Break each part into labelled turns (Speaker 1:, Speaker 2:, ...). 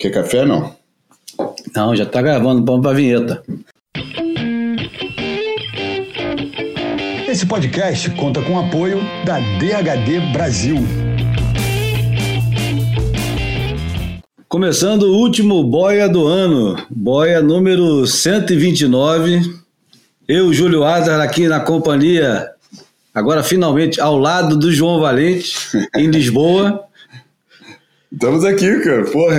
Speaker 1: Quer café não?
Speaker 2: Não, já tá gravando, vamos pra vinheta.
Speaker 3: Esse podcast conta com o apoio da DHD Brasil.
Speaker 2: Começando o último boia do ano, boia número 129. Eu, Júlio Azar, aqui na companhia, agora finalmente ao lado do João Valente, em Lisboa.
Speaker 1: Estamos aqui, cara. Porra,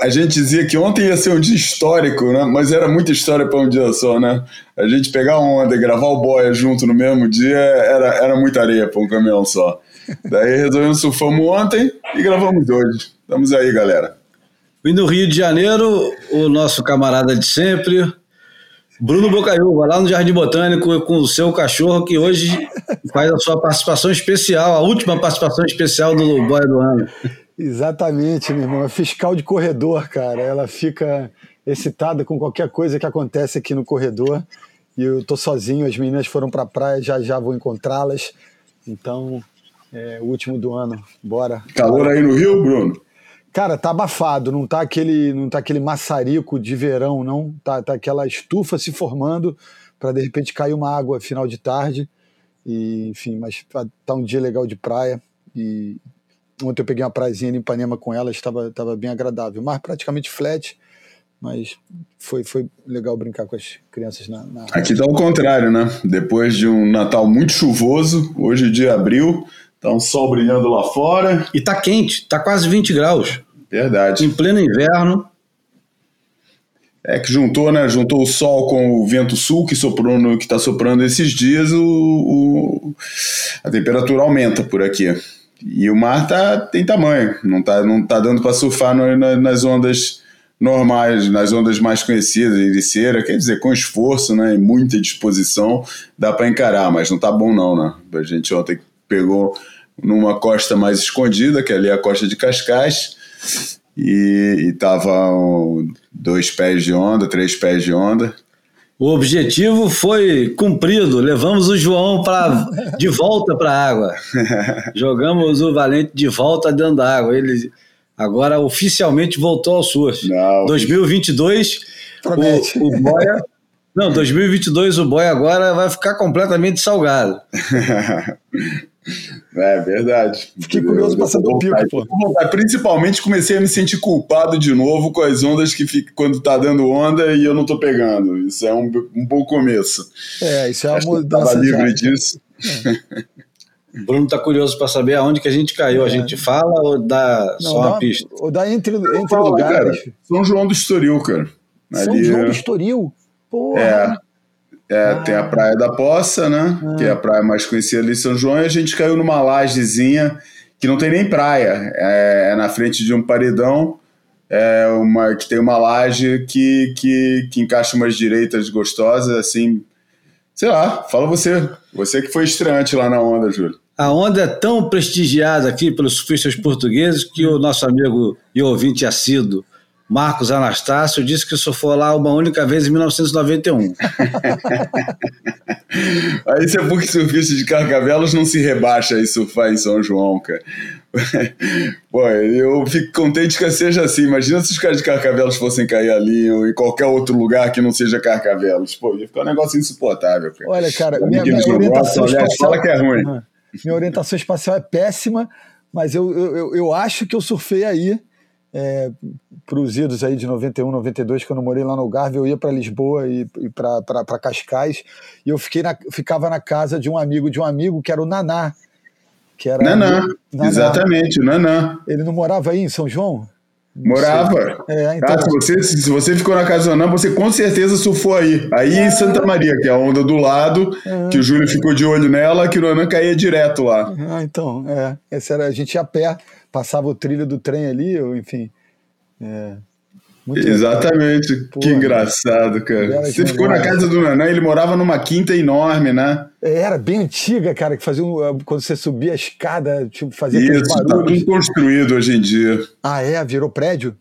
Speaker 1: a gente dizia que ontem ia ser um dia histórico, né? Mas era muita história para um dia só, né? A gente pegar onda e gravar o boia junto no mesmo dia era, era muita areia para um caminhão só. Daí resolvemos surfamos ontem e gravamos hoje. Estamos aí, galera.
Speaker 2: E no Rio de Janeiro, o nosso camarada de sempre, Bruno Bocaiúva, lá no Jardim Botânico, com o seu cachorro, que hoje faz a sua participação especial, a última participação especial do Boia do Ano.
Speaker 3: Exatamente, meu irmão. É fiscal de corredor, cara. Ela fica excitada com qualquer coisa que acontece aqui no corredor. E eu tô sozinho, as meninas foram pra praia, já já vou encontrá-las. Então, é o último do ano. Bora.
Speaker 1: Calor aí no Rio, Bruno?
Speaker 3: Cara, tá abafado, não tá aquele, não tá aquele maçarico de verão, não. Tá, tá aquela estufa se formando para de repente cair uma água final de tarde. E, enfim, mas tá, tá um dia legal de praia e Ontem eu peguei uma prazinha em Ipanema com ela, estava, estava bem agradável. Mar praticamente flat, mas foi, foi legal brincar com as crianças na, na...
Speaker 1: Aqui tá o contrário, né? Depois de um Natal muito chuvoso, hoje de abril, tá um sol brilhando lá fora.
Speaker 2: E tá quente, tá quase 20 graus.
Speaker 1: Verdade.
Speaker 2: Em pleno inverno.
Speaker 1: É que juntou, né? Juntou o sol com o vento sul que soprou no, que tá soprando esses dias, o, o a temperatura aumenta por aqui. E o mar tá, tem tamanho, não tá, não tá dando para surfar no, na, nas ondas normais, nas ondas mais conhecidas, ericeira, quer dizer, com esforço né, e muita disposição, dá para encarar, mas não tá bom não, né? A gente ontem pegou numa costa mais escondida, que ali é a costa de Cascais, e, e tava dois pés de onda, três pés de onda,
Speaker 2: o objetivo foi cumprido. Levamos o João pra, de volta para a água. Jogamos o Valente de volta dentro da água. Ele agora oficialmente voltou ao surf. Não. 2022, o, o Boia. Não, 2022 o Boia agora vai ficar completamente salgado.
Speaker 1: É verdade.
Speaker 3: Fiquei curioso para saber o pico, pô.
Speaker 1: Principalmente comecei a me sentir culpado de novo com as ondas que fica quando tá dando onda e eu não tô pegando. Isso é um, um bom começo.
Speaker 3: É, isso é uma mudança.
Speaker 1: Tava livre disso.
Speaker 2: É. Bruno tá curioso para saber aonde que a gente caiu. É. A gente fala ou dá não, só dá, uma pista?
Speaker 3: Ou dá entre, entre fala, lugares.
Speaker 1: Cara, São João do Estoril, cara.
Speaker 3: São Ali, João do Estoril? Porra.
Speaker 1: É. É, ah. tem a Praia da Poça, né? Ah. Que é a praia mais conhecida ali em São João, e a gente caiu numa lajezinha que não tem nem praia. É, é na frente de um paredão, é uma, que tem uma laje que, que, que encaixa umas direitas gostosas, assim. Sei lá, fala você. Você que foi estreante lá na onda, Júlio.
Speaker 2: A onda é tão prestigiada aqui pelos surfistas portugueses que o nosso amigo e ouvinte assíduo Marcos Anastácio disse que só foi lá uma única vez em 1991.
Speaker 1: Aí você é porque surfista de Carcavelos não se rebaixa aí surfar em São João, cara. Pô, eu fico contente que seja assim. Imagina se os caras de Carcavelos fossem cair ali ou em qualquer outro lugar que não seja Carcavelos. Pô, ia ficar um negócio insuportável, cara.
Speaker 3: Olha, cara, minha, minha orientação
Speaker 1: espacial... fala que é ruim.
Speaker 3: Minha orientação espacial é péssima, mas eu, eu, eu acho que eu surfei aí é, para os idos aí de 91, 92, quando eu morei lá no Algarve, eu ia para Lisboa e, e para Cascais, e eu fiquei na, ficava na casa de um amigo de um amigo, que era o Naná. Que era
Speaker 1: Naná, Naná. exatamente, o Naná.
Speaker 3: Ele não morava aí em São João?
Speaker 1: Morava.
Speaker 3: É, então...
Speaker 1: Ah, se, você, se você ficou na casa do Naná, você com certeza surfou aí. Aí em Santa Maria, que é a onda do lado, que o Júlio ficou de olho nela, que o Naná caía direto lá.
Speaker 3: Ah, então, é. Esse era, a gente ia a pé passava o trilho do trem ali, ou enfim. É,
Speaker 1: Exatamente, que engraçado, cara. Você ficou na casa do Nanã, ele morava numa quinta enorme, né?
Speaker 3: É, era bem antiga, cara, que fazia um, quando você subia a escada, tipo, fazia
Speaker 1: Isso, tá tudo construído hoje em dia.
Speaker 3: Ah, é? Virou prédio?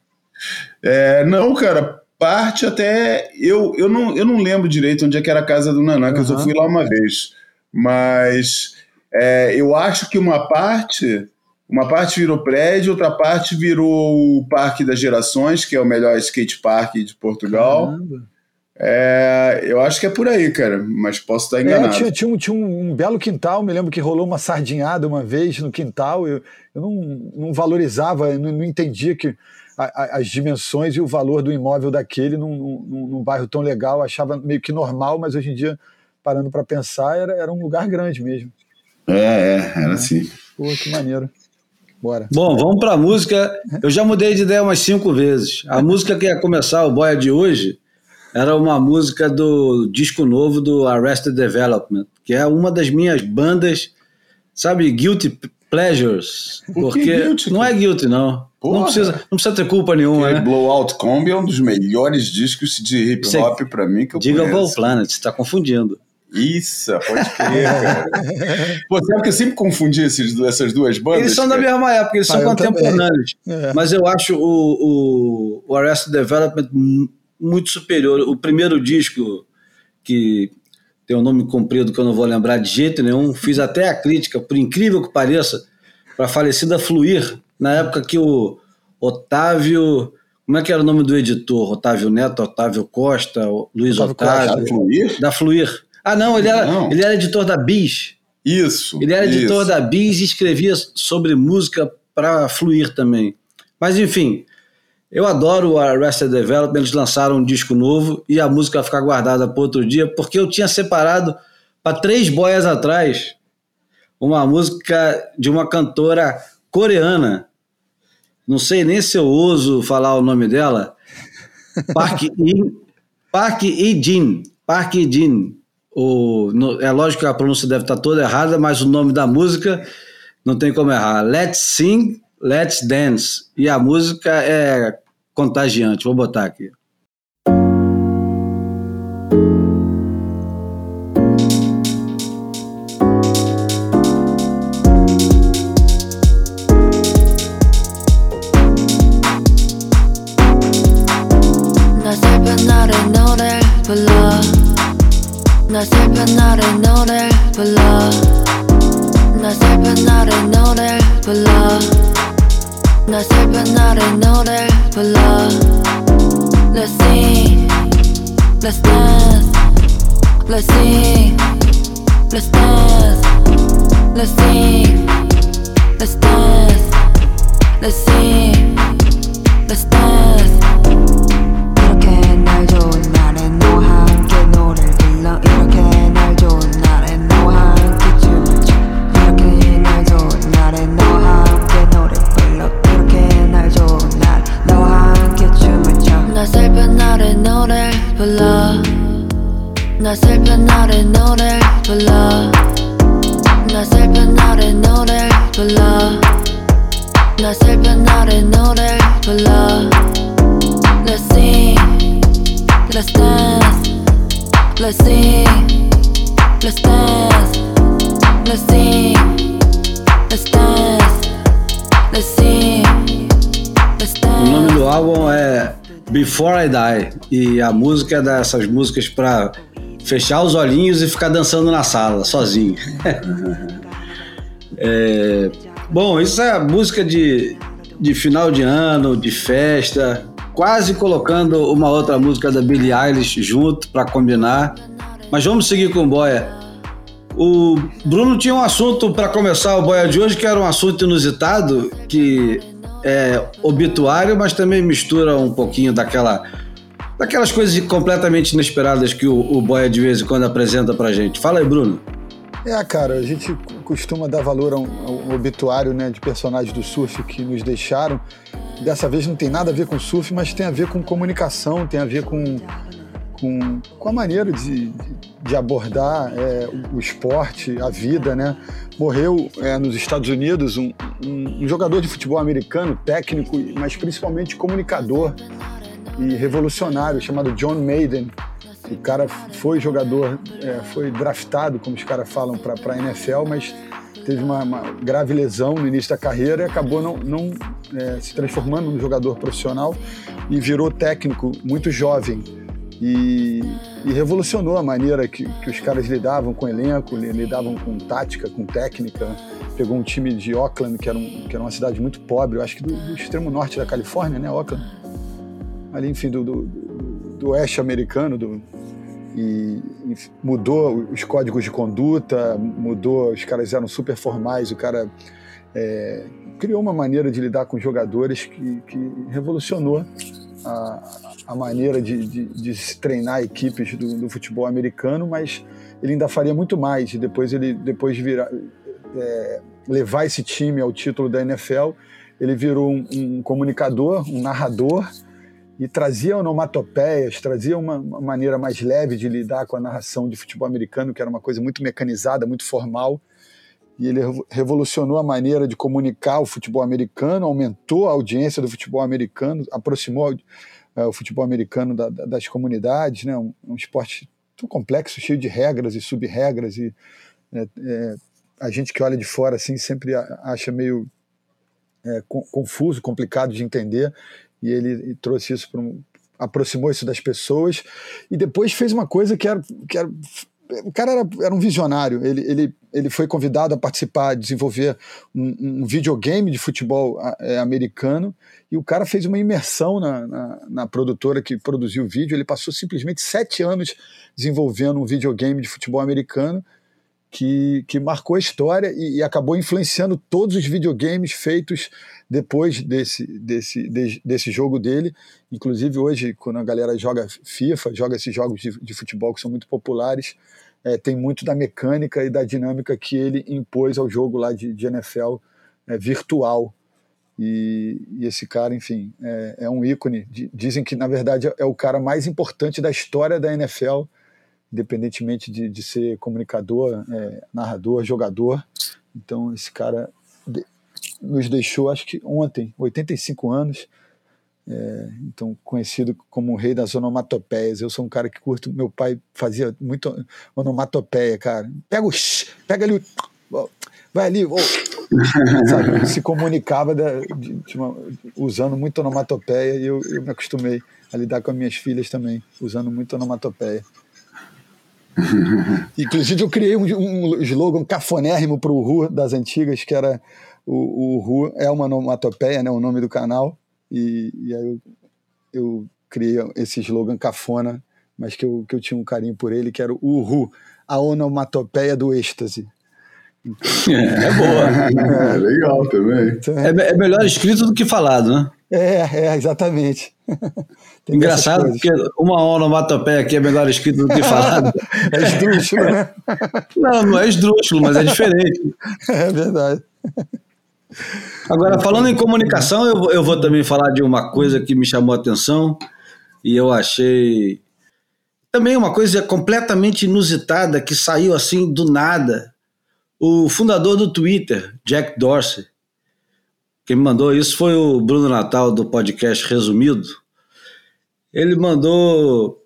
Speaker 1: É, não, cara, parte até. Eu, eu, não, eu não lembro direito onde é que era a casa do Nanã, que uhum. eu só fui lá uma vez. Mas é, eu acho que uma parte Uma parte virou prédio, outra parte virou o Parque das Gerações, que é o melhor skate park de Portugal. Caramba. É, eu acho que é por aí, cara, mas posso estar enganado.
Speaker 3: É, tinha, tinha, um, tinha um, belo quintal, me lembro que rolou uma sardinhada uma vez no quintal. Eu, eu não, não valorizava, não, não entendia que a, a, as dimensões e o valor do imóvel daquele num, num, num, bairro tão legal. achava meio que normal, mas hoje em dia, parando para pensar, era, era um lugar grande mesmo.
Speaker 1: É, é era é. assim.
Speaker 3: Pô, que maneiro. Bora.
Speaker 2: Bom, vamos para a música. Eu já mudei de ideia umas cinco vezes. A música que ia começar o Boia de hoje era uma música do disco novo do Arrested Development, que é uma das minhas bandas, sabe, Guilty Pleasures. Porque guilty, não é guilty, não. Não precisa, não precisa ter culpa nenhuma. Né?
Speaker 1: Blowout Combi é um dos melhores discos de hip hop para mim que eu
Speaker 2: Diga
Speaker 1: conheço.
Speaker 2: Diga Planet, você está confundindo.
Speaker 1: Isso, pode crer, cara. Pô, sabe que eu sempre confundi esses, essas duas bandas?
Speaker 2: Eles são
Speaker 1: cara?
Speaker 2: da mesma época, eles ah, são contemporâneos. É. Mas eu acho o, o, o Arrested Development muito superior. O primeiro disco, que tem um nome comprido que eu não vou lembrar de jeito nenhum, fiz até a crítica, por incrível que pareça, para a falecida Fluir, na época que o Otávio. Como é que era o nome do editor? Otávio Neto, Otávio Costa, Luiz Otávio. Otávio
Speaker 1: da Fluir?
Speaker 2: Da Fluir. Ah, não, ele era, não. ele era editor da Bis.
Speaker 1: Isso.
Speaker 2: Ele era editor isso. da Bis e escrevia sobre música para Fluir também. Mas, enfim, eu adoro o Arrested Development, eles lançaram um disco novo e a música vai ficar guardada para outro dia, porque eu tinha separado para três boias atrás uma música de uma cantora coreana. Não sei nem se eu ouso falar o nome dela. Park In, Park Jin. Park Jin. O, no, é lógico que a pronúncia deve estar toda errada, mas o nome da música não tem como errar. Let's Sing, Let's Dance. E a música é contagiante. Vou botar aqui. E a música é dessas músicas para fechar os olhinhos e ficar dançando na sala, sozinho. é, bom, isso é música de, de final de ano, de festa, quase colocando uma outra música da Billie Eilish junto para combinar. Mas vamos seguir com o Boia. O Bruno tinha um assunto para começar o Boia de hoje que era um assunto inusitado que é, obituário, mas também mistura um pouquinho daquela daquelas coisas completamente inesperadas que o, o Boia de vez em quando apresenta pra gente. Fala aí, Bruno.
Speaker 3: É, cara, a gente costuma dar valor a um, a um, obituário né, de personagens do surf que nos deixaram. Dessa vez não tem nada a ver com surf, mas tem a ver com comunicação, tem a ver com, com, com a maneira de, de abordar é, o, esporte, a vida, né? morreu é, nos Estados Unidos um, um, um, jogador de futebol americano, técnico, mas principalmente comunicador e revolucionário, chamado John Maiden. O cara foi jogador, é, foi draftado, como os caras falam, para a NFL, mas teve uma, uma, grave lesão no início da carreira e acabou não, não é, se transformando num jogador profissional e virou técnico muito jovem. e, e revolucionou a maneira que, que, os caras lidavam com elenco, lidavam com tática, com técnica. Pegou um time de Oakland, que era, um, que era uma cidade muito pobre, eu acho que do, do extremo norte da Califórnia, né, Oakland? Ali, enfim, do, do, do oeste americano, do, e, mudou os códigos de conduta, mudou, os caras eram super formais, o cara é, criou uma maneira de lidar com jogadores que, que revolucionou a, a maneira de, de, de, se treinar equipes do, do, futebol americano, mas ele ainda faria muito mais. E depois ele, depois de virar, é, levar esse time ao título da NFL, ele virou um, um comunicador, um narrador e trazia onomatopeias, trazia uma, uma, maneira mais leve de lidar com a narração de futebol americano, que era uma coisa muito mecanizada, muito formal. E ele revolucionou a maneira de comunicar o futebol americano, aumentou a audiência do futebol americano, aproximou é, o futebol americano da, da, das comunidades, né? Um, um, esporte tão complexo, cheio de regras e sub-regras e é, é, a gente que olha de fora assim sempre acha meio é, confuso, complicado de entender e ele trouxe isso para um, aproximou isso das pessoas e depois fez uma coisa que era, que era o cara era, era um visionário. Ele, ele, ele foi convidado a participar, desenvolver um, um videogame de futebol é, americano. E o cara fez uma imersão na, na, na, produtora que produziu o vídeo. Ele passou simplesmente sete anos desenvolvendo um videogame de futebol americano que, que marcou a história e, e acabou influenciando todos os videogames feitos depois desse, desse, de, desse jogo dele. Inclusive, hoje, quando a galera joga FIFA, joga esses jogos de, de futebol que são muito populares, é, tem muito da mecânica e da dinâmica que ele impôs ao jogo lá de, de NFL é, virtual. E, e, esse cara, enfim, é, é um ícone. Dizem que, na verdade, é o cara mais importante da história da NFL, independentemente de, de ser comunicador, é, narrador, jogador. Então, esse cara nos deixou, acho que ontem, 85 anos. É, então, conhecido como o rei das onomatopeias. Eu sou um cara que curto. Meu pai fazia muito onomatopeia, cara. Pega o. Pega ali o. Vai ali. Oh, sabe, se comunicava da, de, de uma, usando muito onomatopeia e eu, eu me acostumei a lidar com as minhas filhas também, usando muito onomatopeia. Inclusive, eu criei um, um slogan cafonérrimo para o Ru das antigas, que era o, o Ru é uma onomatopeia, né, o nome do canal, e, e aí eu, eu criei esse slogan cafona, mas que eu, que eu tinha um carinho por ele, que era o Ru, a onomatopeia do êxtase.
Speaker 2: É, é boa.
Speaker 1: É, legal também.
Speaker 2: Então, é, é melhor escrito do que falado, né?
Speaker 3: É, é, exatamente.
Speaker 2: Engraçado, porque uma onomatopeia aqui é melhor escrito do que falado.
Speaker 3: é esdrúxulo, né?
Speaker 2: Não, não é esdrúxulo, mas é diferente.
Speaker 3: É verdade.
Speaker 2: Agora, falando em comunicação, eu, eu vou também falar de uma coisa que me chamou a atenção e eu achei também uma coisa completamente inusitada que saiu assim do nada. O fundador do Twitter, Jack Dorsey, quem me mandou isso foi o Bruno Natal do podcast Resumido. Ele mandou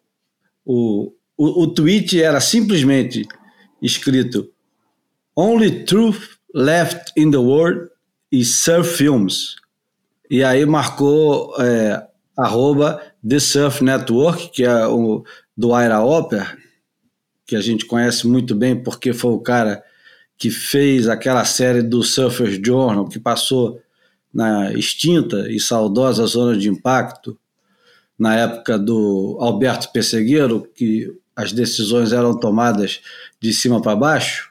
Speaker 2: o, o, o tweet era simplesmente escrito Only truth left in the world e Surf Films. E aí marcou é, arroba The Surf Network, que é o do Ira Opera, que a gente conhece muito bem porque foi o cara que fez aquela série do Surfers Journal, que passou na extinta e saudosa zona de impacto, na época do Alberto Pessegueiro, que as decisões eram tomadas de cima para baixo,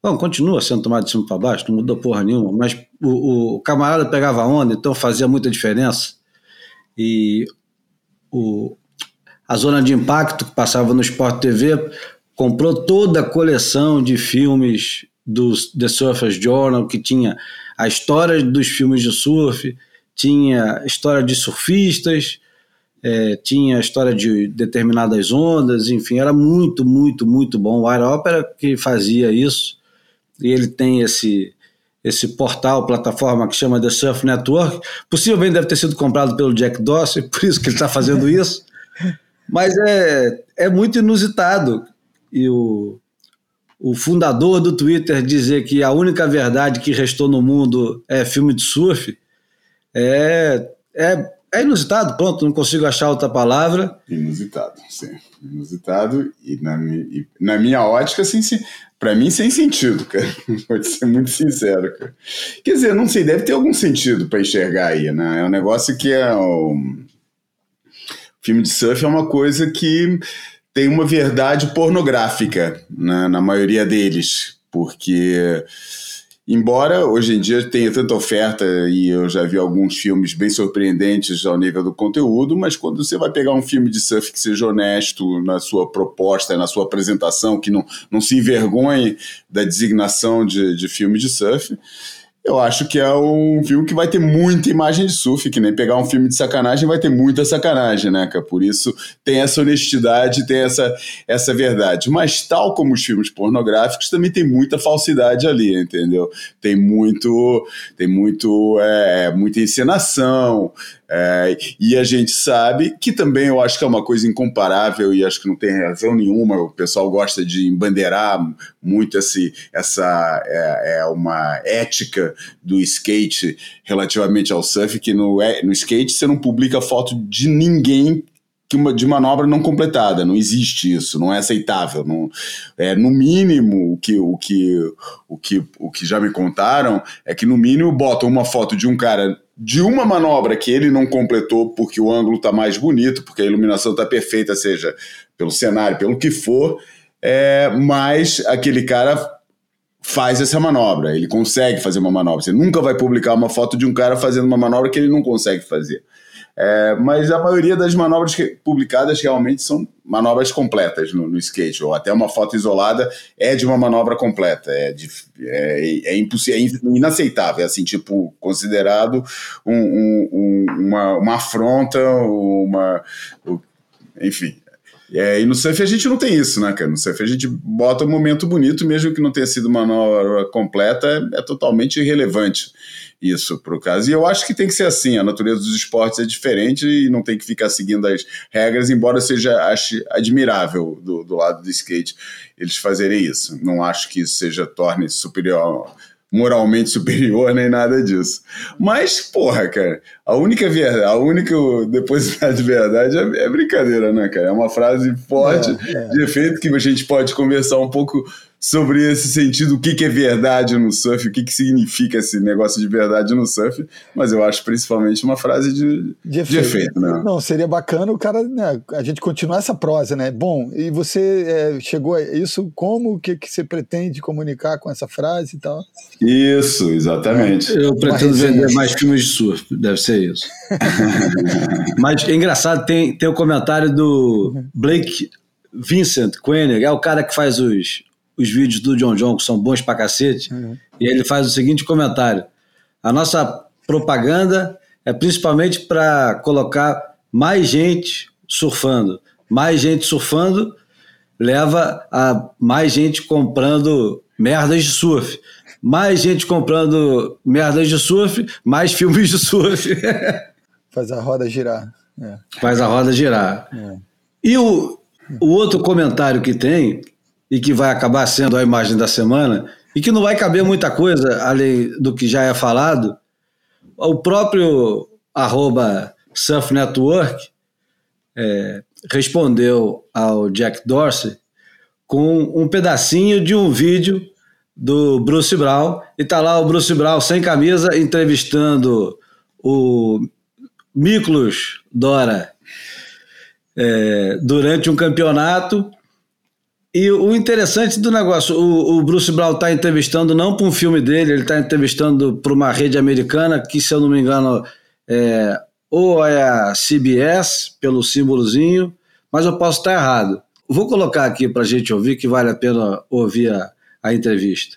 Speaker 2: Bom, continua sendo tomado de cima para baixo, não mudou porra nenhuma, mas o, o, camarada pegava onda, então fazia muita diferença. E o, a zona de impacto que passava no Sport TV comprou toda a coleção de filmes do The Surfers Journal, que tinha a história dos filmes de surf, tinha história de surfistas, é, tinha a história de determinadas ondas, enfim, era muito, muito, muito bom. O Air Opera que fazia isso e ele tem esse esse portal, plataforma que chama The Surf Network. Possivelmente deve ter sido comprado pelo Jack Dorsey, por isso que ele está fazendo isso. Mas é, é muito inusitado. E o, o fundador do Twitter dizer que a única verdade que restou no mundo é filme de surf é, é é inusitado, pronto, não consigo achar outra palavra.
Speaker 1: Inusitado, sim. Inusitado e na, e na minha ótica, assim, para mim, sem sentido, cara. Vou ser muito sincero, cara. Quer dizer, não sei, deve ter algum sentido para enxergar aí, né? É um negócio que é. Um... Filme de surf é uma coisa que tem uma verdade pornográfica né, na maioria deles, porque Embora hoje em dia tenha tanta oferta e eu já vi alguns filmes bem surpreendentes ao nível do conteúdo, mas quando você vai pegar um filme de surf que seja honesto na sua proposta, na sua apresentação, que não, não se envergonhe da designação de, de filme de surf, eu acho que é um filme que vai ter muita imagem de surf, que nem pegar um filme de sacanagem vai ter muita sacanagem, né, cara? Por isso tem essa honestidade, tem essa, essa verdade. Mas tal como os filmes pornográficos, também tem muita falsidade ali, entendeu? Tem muito, tem muito, é, muita encenação, é, e a gente sabe que também eu acho que é uma coisa incomparável e acho que não tem razão nenhuma. O pessoal gosta de embandeirar muito esse, essa é, é uma ética do skate relativamente ao surf, que no, é, no skate você não publica foto de ninguém que uma, de manobra não completada, não existe isso, não é aceitável. Não, é, no mínimo, o que, o, que, o, que, o que já me contaram é que, no mínimo, botam uma foto de um cara de uma manobra que ele não completou porque o ângulo está mais bonito, porque a iluminação está perfeita, seja pelo cenário, pelo que for, é, mas aquele cara faz essa manobra, ele consegue fazer uma manobra. Você nunca vai publicar uma foto de um cara fazendo uma manobra que ele não consegue fazer. É, mas a maioria das manobras publicadas realmente são manobras completas no, no, skate, ou até uma foto isolada é de uma manobra completa. É, de, é, é, impossível, é inaceitável, é assim, tipo, considerado um, um, um, uma, uma afronta, uma. Enfim, é, e no surf a gente não tem isso, né, cara? No surf a gente bota um momento bonito, mesmo que não tenha sido uma manobra completa, é, é totalmente irrelevante isso para o caso. E eu acho que tem que ser assim, a natureza dos esportes é diferente e não tem que ficar seguindo as regras, embora seja ache admirável do, do lado do skate eles fazerem isso. Não acho que isso seja torne superior moralmente superior nem nada disso. Mas, porra, cara, a única verdade, a única depositar de verdade é, é, brincadeira, né, cara? É uma frase forte, é, é. de efeito, que a gente pode conversar um pouco sobre esse sentido, o que, que é verdade no surf, o que, que significa esse negócio de verdade no surf, mas eu acho principalmente uma frase de, de, efeito. de efeito né?
Speaker 3: Não, seria bacana o cara, né, a gente continuar essa prosa, né? Bom, e você é, chegou a isso como? O que, que você pretende comunicar com essa frase e tal?
Speaker 1: Isso, exatamente.
Speaker 2: Eu pretendo vender mais filmes de surf, deve ser isso. mas é engraçado, tem, tem o comentário do Blake Vincent Koenig, é o cara que faz os, os vídeos do John John, que são bons pra cacete, uhum. e ele faz o seguinte comentário: a nossa propaganda é principalmente para colocar mais gente surfando. Mais gente surfando leva a mais gente comprando merdas de surf. Mais gente comprando merdas de surf, mais filmes de surf.
Speaker 3: Faz a roda girar.
Speaker 2: É. Faz a roda girar. É. E o, o outro comentário que tem e que vai acabar sendo a imagem da semana, e que não vai caber muita coisa além do que já é falado, o próprio arroba Surf Network é, respondeu ao Jack Dorsey com um pedacinho de um vídeo do Bruce Brown, e tá lá o Bruce Brown sem camisa entrevistando o Miklos Dora é, durante um campeonato e o interessante do negócio, o, o Bruce Brown está entrevistando não para um filme dele, ele está entrevistando para uma rede americana que, se eu não me engano, é, ou é a CBS, pelo símbolozinho, mas eu posso estar errado. Vou colocar aqui para a gente ouvir, que vale a pena ouvir a, a entrevista.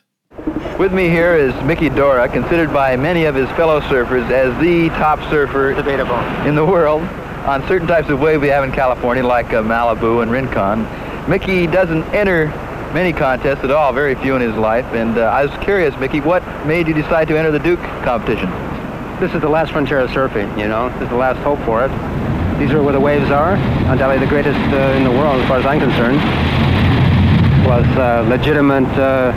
Speaker 4: With me here is Mickey Dora, considered by many of his fellow surfers as the top surfer Debatable. in the world on certain types of wave we have in California, like uh, Malibu and Rincon. Mickey doesn't enter many contests at all, very few in his life. And uh, I was curious, Mickey, what made you decide to enter the Duke competition?
Speaker 5: This is the last frontier of surfing, you know. This is the last hope for it. These are where the waves are. Undoubtedly the greatest uh, in the world, as far as I'm concerned. Plus uh, legitimate uh,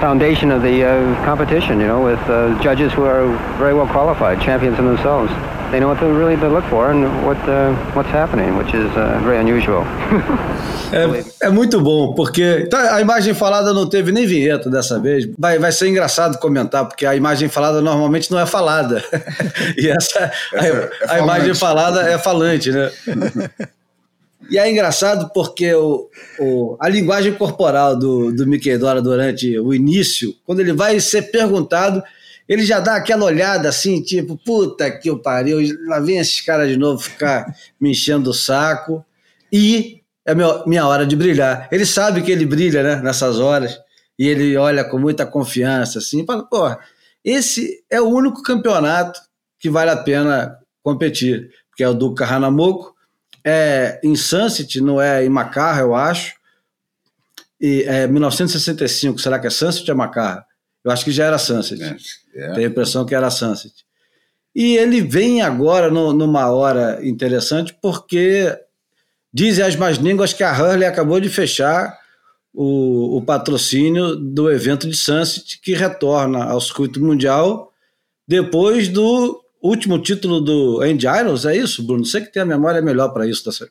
Speaker 5: foundation of the uh, competition, you know, with uh, judges who are very well qualified, champions in themselves. They know what to really to look for and what uh, what's happening, which is uh, very unusual.
Speaker 2: é, é, muito bom, porque tá, a imagem falada não teve nem vinheta dessa vez. Vai, vai ser engraçado comentar, porque a imagem falada normalmente não é falada. e essa, a, é a imagem falada é falante, né? E é engraçado porque o, o, a linguagem corporal do, do Mickey Dora durante o início, quando ele vai ser perguntado, ele já dá aquela olhada assim, tipo, puta que eu pariu, lá vem esses caras de novo ficar me enchendo o saco. E é minha hora de brilhar. Ele sabe que ele brilha né, nessas horas, e ele olha com muita confiança, assim, fala, pô, esse é o único campeonato que vale a pena competir, porque é o do Kahanamoku, é em Sunset, não é em Macarra, eu acho, e é 1965, será que é Sunset ou é Macarra? Eu acho que já era Sunset. É, é. Tenho a impressão que era Sunset. E ele vem agora no, numa hora interessante porque dizem as más línguas que a Hurley acabou de fechar o, o, patrocínio do evento de Sunset que retorna ao circuito mundial depois do último título do Andy Irons, é isso, Bruno? Você que tem a memória melhor para isso. Tá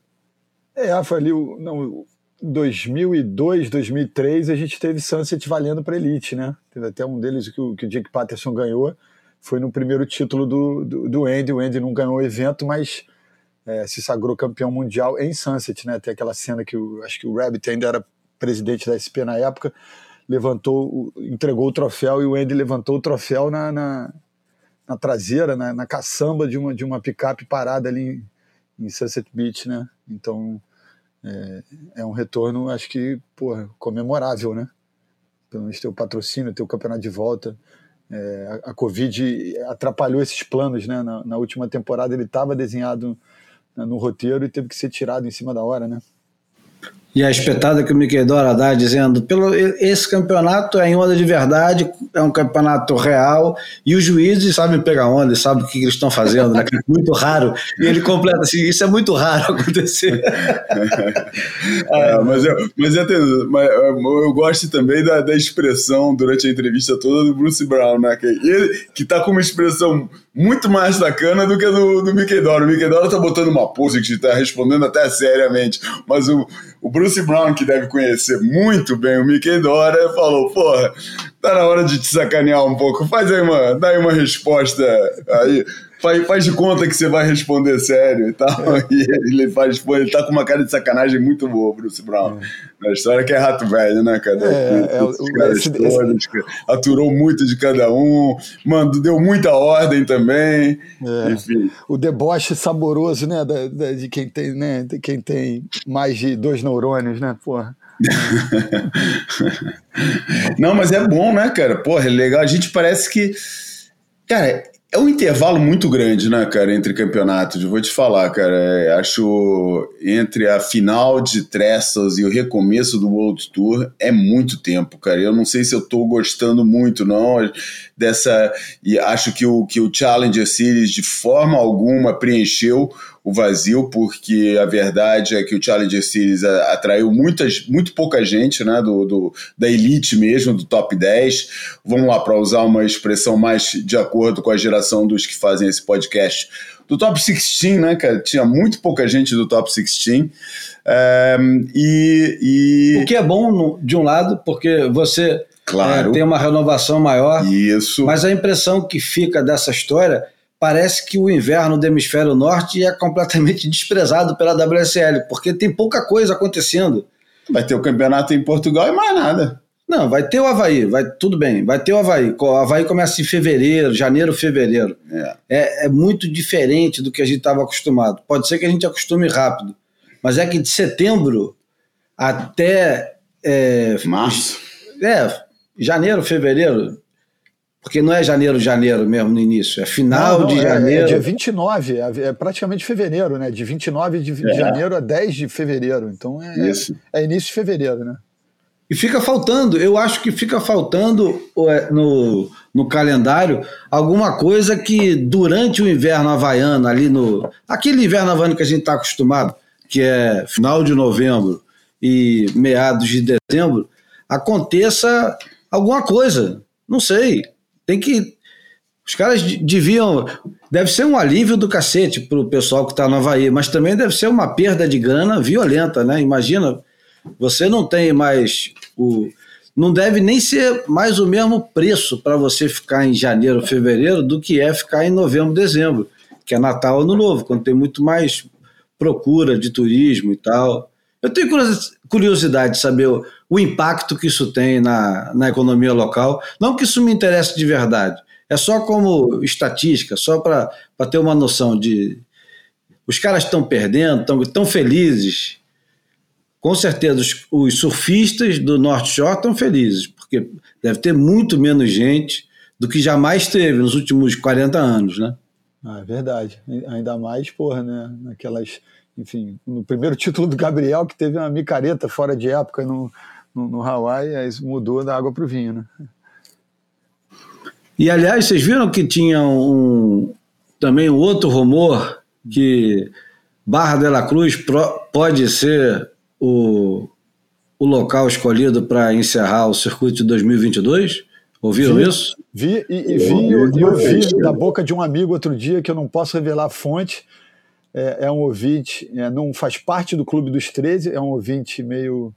Speaker 3: é, foi ali, não, 2002, 2003, a gente teve Sunset valendo para Elite, né? Teve até um deles que o, que o Jake Patterson ganhou, foi no primeiro título do, do, do Andy. O Andy não ganhou o evento, mas é, se sagrou campeão mundial em Sunset, né? Tem aquela cena que o, acho que o Rabbit ainda era presidente da SP na época, levantou, entregou o troféu e o Andy levantou o troféu na, na, na traseira, na, na, caçamba de uma, de uma picape parada ali em, em Sunset Beach, né? Então é, é um retorno, acho que, porra, comemorável, né? Pelo menos ter o patrocínio, ter o campeonato de volta. É, a, a, Covid atrapalhou esses planos, né? Na, na última temporada ele estava desenhado no, no roteiro e teve que ser tirado em cima da hora, né?
Speaker 2: E a espetada que o Mickey Dora dá, dizendo: pelo, esse campeonato é em onda de verdade, é um campeonato real, e os juízes sabem pegar onda, sabem o que eles estão fazendo, né? é muito raro. E ele completa assim: isso é muito raro acontecer.
Speaker 1: é, mas, eu, mas, eu, mas eu gosto também da, da expressão durante a entrevista toda do Bruce Brown, né? Que, ele, que tá com uma expressão muito mais sacana do que do, do Mickey Dora. O Mickey Dora tá botando uma pose que tá respondendo até seriamente, mas o, o Bruce Brown, que deve conhecer muito bem o Mickey Dora, falou, porra, tá na hora de te sacanear um pouco, faz aí uma, dá aí uma resposta aí faz, faz de conta que você vai responder sério e tal. É. E ele faz, pô, ele tá com uma cara de sacanagem muito boa, Bruce Brown. É. Na história que é rato velho, né, cara? É, é, o, esse, todos, esse... aturou muito de cada um, mano, deu muita ordem também. É. Enfim.
Speaker 3: O deboche saboroso, né, da, da, de quem tem, né, de quem tem mais de dois neurônios, né, porra.
Speaker 1: Não, mas é bom, né, cara? Porra, é legal. A gente parece que. Cara, é um intervalo muito grande, né, cara, entre campeonatos. Eu vou te falar, cara. É, acho entre a final de Trestles e o recomeço do World Tour é muito tempo, cara. Eu não sei se eu tô gostando muito, não, dessa. E acho que o, que o Challenger Series, de forma alguma, preencheu o vazio, porque a verdade é que o Challenger Series atraiu muitas, muito pouca gente, né, do, do da elite mesmo, do top 10. Vamos lá, para usar uma expressão mais de acordo com a geração dos que fazem esse podcast, do top 16, né, cara? Tinha muito pouca gente do top 16. É, e, e,
Speaker 2: O que é bom de um lado, porque você
Speaker 1: claro.
Speaker 2: é, tem uma renovação maior.
Speaker 1: Isso.
Speaker 2: Mas a impressão que fica dessa história parece que o inverno do hemisfério norte é completamente desprezado pela WSL, porque tem pouca coisa acontecendo.
Speaker 1: Vai ter o campeonato em Portugal e mais nada.
Speaker 2: Não, vai ter o Havaí, vai, tudo bem, vai ter o Havaí. O Havaí começa em fevereiro, janeiro, fevereiro. É, é, é muito diferente do que a gente estava acostumado. Pode ser que a gente acostume rápido, mas é que de setembro até. É,
Speaker 1: Março?
Speaker 2: É, janeiro, fevereiro, porque não é janeiro, janeiro mesmo no início, é final não, não, de é, janeiro.
Speaker 3: É dia 29, é, é praticamente fevereiro, né? De 29 de, de é. janeiro a 10 de fevereiro. Então é, Isso. é início de fevereiro, né?
Speaker 2: E fica faltando, eu acho que fica faltando é, no, no calendário alguma coisa que durante o inverno havaiano, ali no. Aquele inverno havaiano que a gente está acostumado, que é final de novembro e meados de dezembro, aconteça alguma coisa. Não sei tem que Os caras deviam. Deve ser um alívio do cacete para o pessoal que está no Havaí, mas também deve ser uma perda de grana violenta, né? Imagina, você não tem mais o. Não deve nem ser mais o mesmo preço para você ficar em janeiro, fevereiro, do que é ficar em novembro, dezembro, que é Natal Ano Novo, quando tem muito mais procura de turismo e tal. Eu tenho curiosidade de saber o, o impacto que isso tem na, na economia local. Não que isso me interesse de verdade, é só como estatística, só para ter uma noção de. Os caras estão perdendo, estão tão felizes. Com certeza, os, os surfistas do North Shore estão felizes, porque deve ter muito menos gente do que jamais teve nos últimos 40 anos, né?
Speaker 3: Ah, é verdade. Ainda mais, porra, né? Naquelas. Enfim, no primeiro título do Gabriel, que teve uma micareta fora de época no, no, no Hawaii, aí mudou da água para o vinho, né?
Speaker 2: E aliás, vocês viram que tinha um, também um outro rumor que Barra de la Cruz pro, pode ser o, o local escolhido para encerrar o circuito de 2022? Ouviram
Speaker 3: vi,
Speaker 2: isso?
Speaker 3: Vi e, e vi, eu, eu ouvi da boca de um amigo outro dia que eu não posso revelar a fonte. É, é um ouvinte, é, não faz parte do Clube dos 13, é um ouvinte meio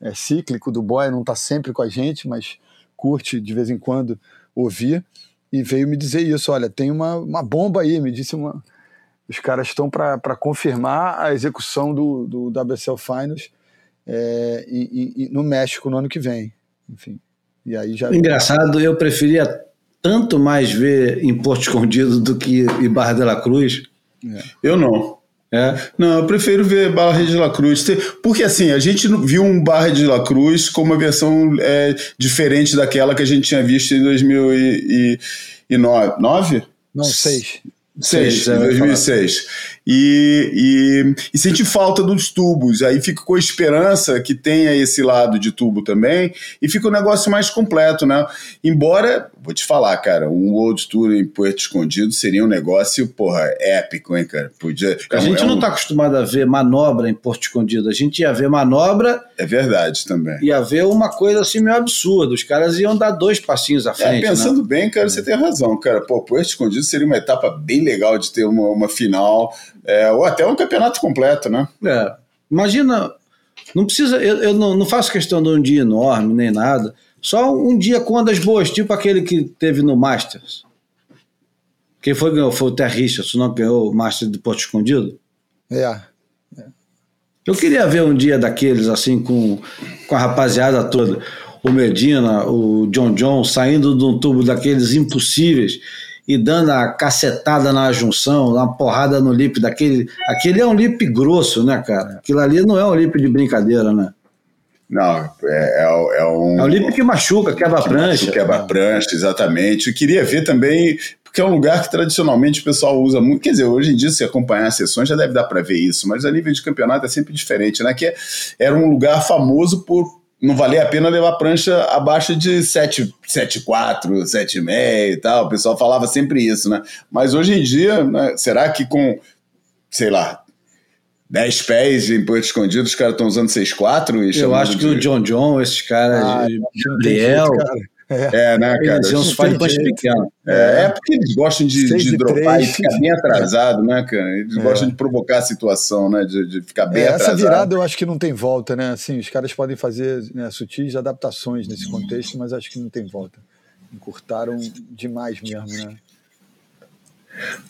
Speaker 3: é, cíclico do boy, não está sempre com a gente, mas curte de vez em quando ouvir e veio me dizer isso. Olha, tem uma, uma bomba aí, me disse uma. Os caras estão para confirmar a execução do, do WSL Finals é, e, e, no México no ano que vem. Enfim. E aí já.
Speaker 2: Engraçado, eu preferia tanto mais ver em Porto Escondido do que em Barra de la Cruz.
Speaker 1: É. Eu não. É. Não, eu prefiro ver Barra de la Cruz. Porque assim, a gente viu um Barra de la Cruz com uma versão é, diferente daquela que a gente tinha visto em 2009.
Speaker 3: Não, seis.
Speaker 1: Seis, em 2006. E, e, e senti falta dos tubos. Aí fico com a esperança que tenha esse lado de tubo também e fica o um negócio mais completo, né? Embora, vou te falar, cara, um World Tour em Puerto Escondido seria um negócio, porra, épico, hein, cara? Podia,
Speaker 2: a é gente é um, não está acostumado a ver manobra em Porto Escondido. A gente ia ver manobra.
Speaker 1: É verdade também.
Speaker 2: Ia ver uma coisa assim meio absurda. Os caras iam dar dois passinhos à é, frente.
Speaker 1: É, pensando né? bem, cara, você tem razão, cara. Pô, Puerto Escondido seria uma etapa bem legal de ter uma, uma final é, ou até um campeonato completo, né?
Speaker 2: É. Imagina, não precisa, eu, eu não, não, faço questão de um dia enorme nem nada, só um dia com ondas boas, tipo aquele que teve no Masters. Quem foi ganhou? Foi o Ter Richardson, não ganhou o Masters de Porto Escondido?
Speaker 3: É. é.
Speaker 2: Eu queria ver um dia daqueles assim com, com a rapaziada toda. O Medina, o John John saindo de um tubo daqueles impossíveis e dando a cacetada na junção, uma porrada no lip daquele. Aquele é um lip grosso, né, cara? Aquilo ali não é um lip de brincadeira, né?
Speaker 1: Não, é, é, é um.
Speaker 2: É um lip que machuca, quebra que prancha.
Speaker 1: Quebra prancha, exatamente. Eu queria ver também, porque é um lugar que tradicionalmente o pessoal usa muito. Quer dizer, hoje em dia, se acompanhar as sessões, já deve dar para ver isso, mas a nível de campeonato é sempre diferente, né? Que é, era um lugar famoso por não valia a pena levar prancha abaixo de 7,4, 7,5 e tal. O pessoal falava sempre isso, né? Mas hoje em dia, né, será que com, sei lá, 10 pés em Porto Escondido, os caras estão usando 6,4?
Speaker 2: Eu acho de... que o John John, esses caras, ah, Gabriel. Cara.
Speaker 1: É, é, né, cara?
Speaker 2: Eles iam faz punch pequeno.
Speaker 1: É, é, porque eles gostam de, de dropar 3, e ficar bem atrasado, né, cara? Eles é. gostam de provocar a situação, né? De, de ficar bem é, atrasado.
Speaker 3: Essa virada eu acho que não tem volta, né? Assim, os caras podem fazer né, sutis adaptações nesse contexto, mas acho que não tem volta. Encurtaram demais mesmo, né?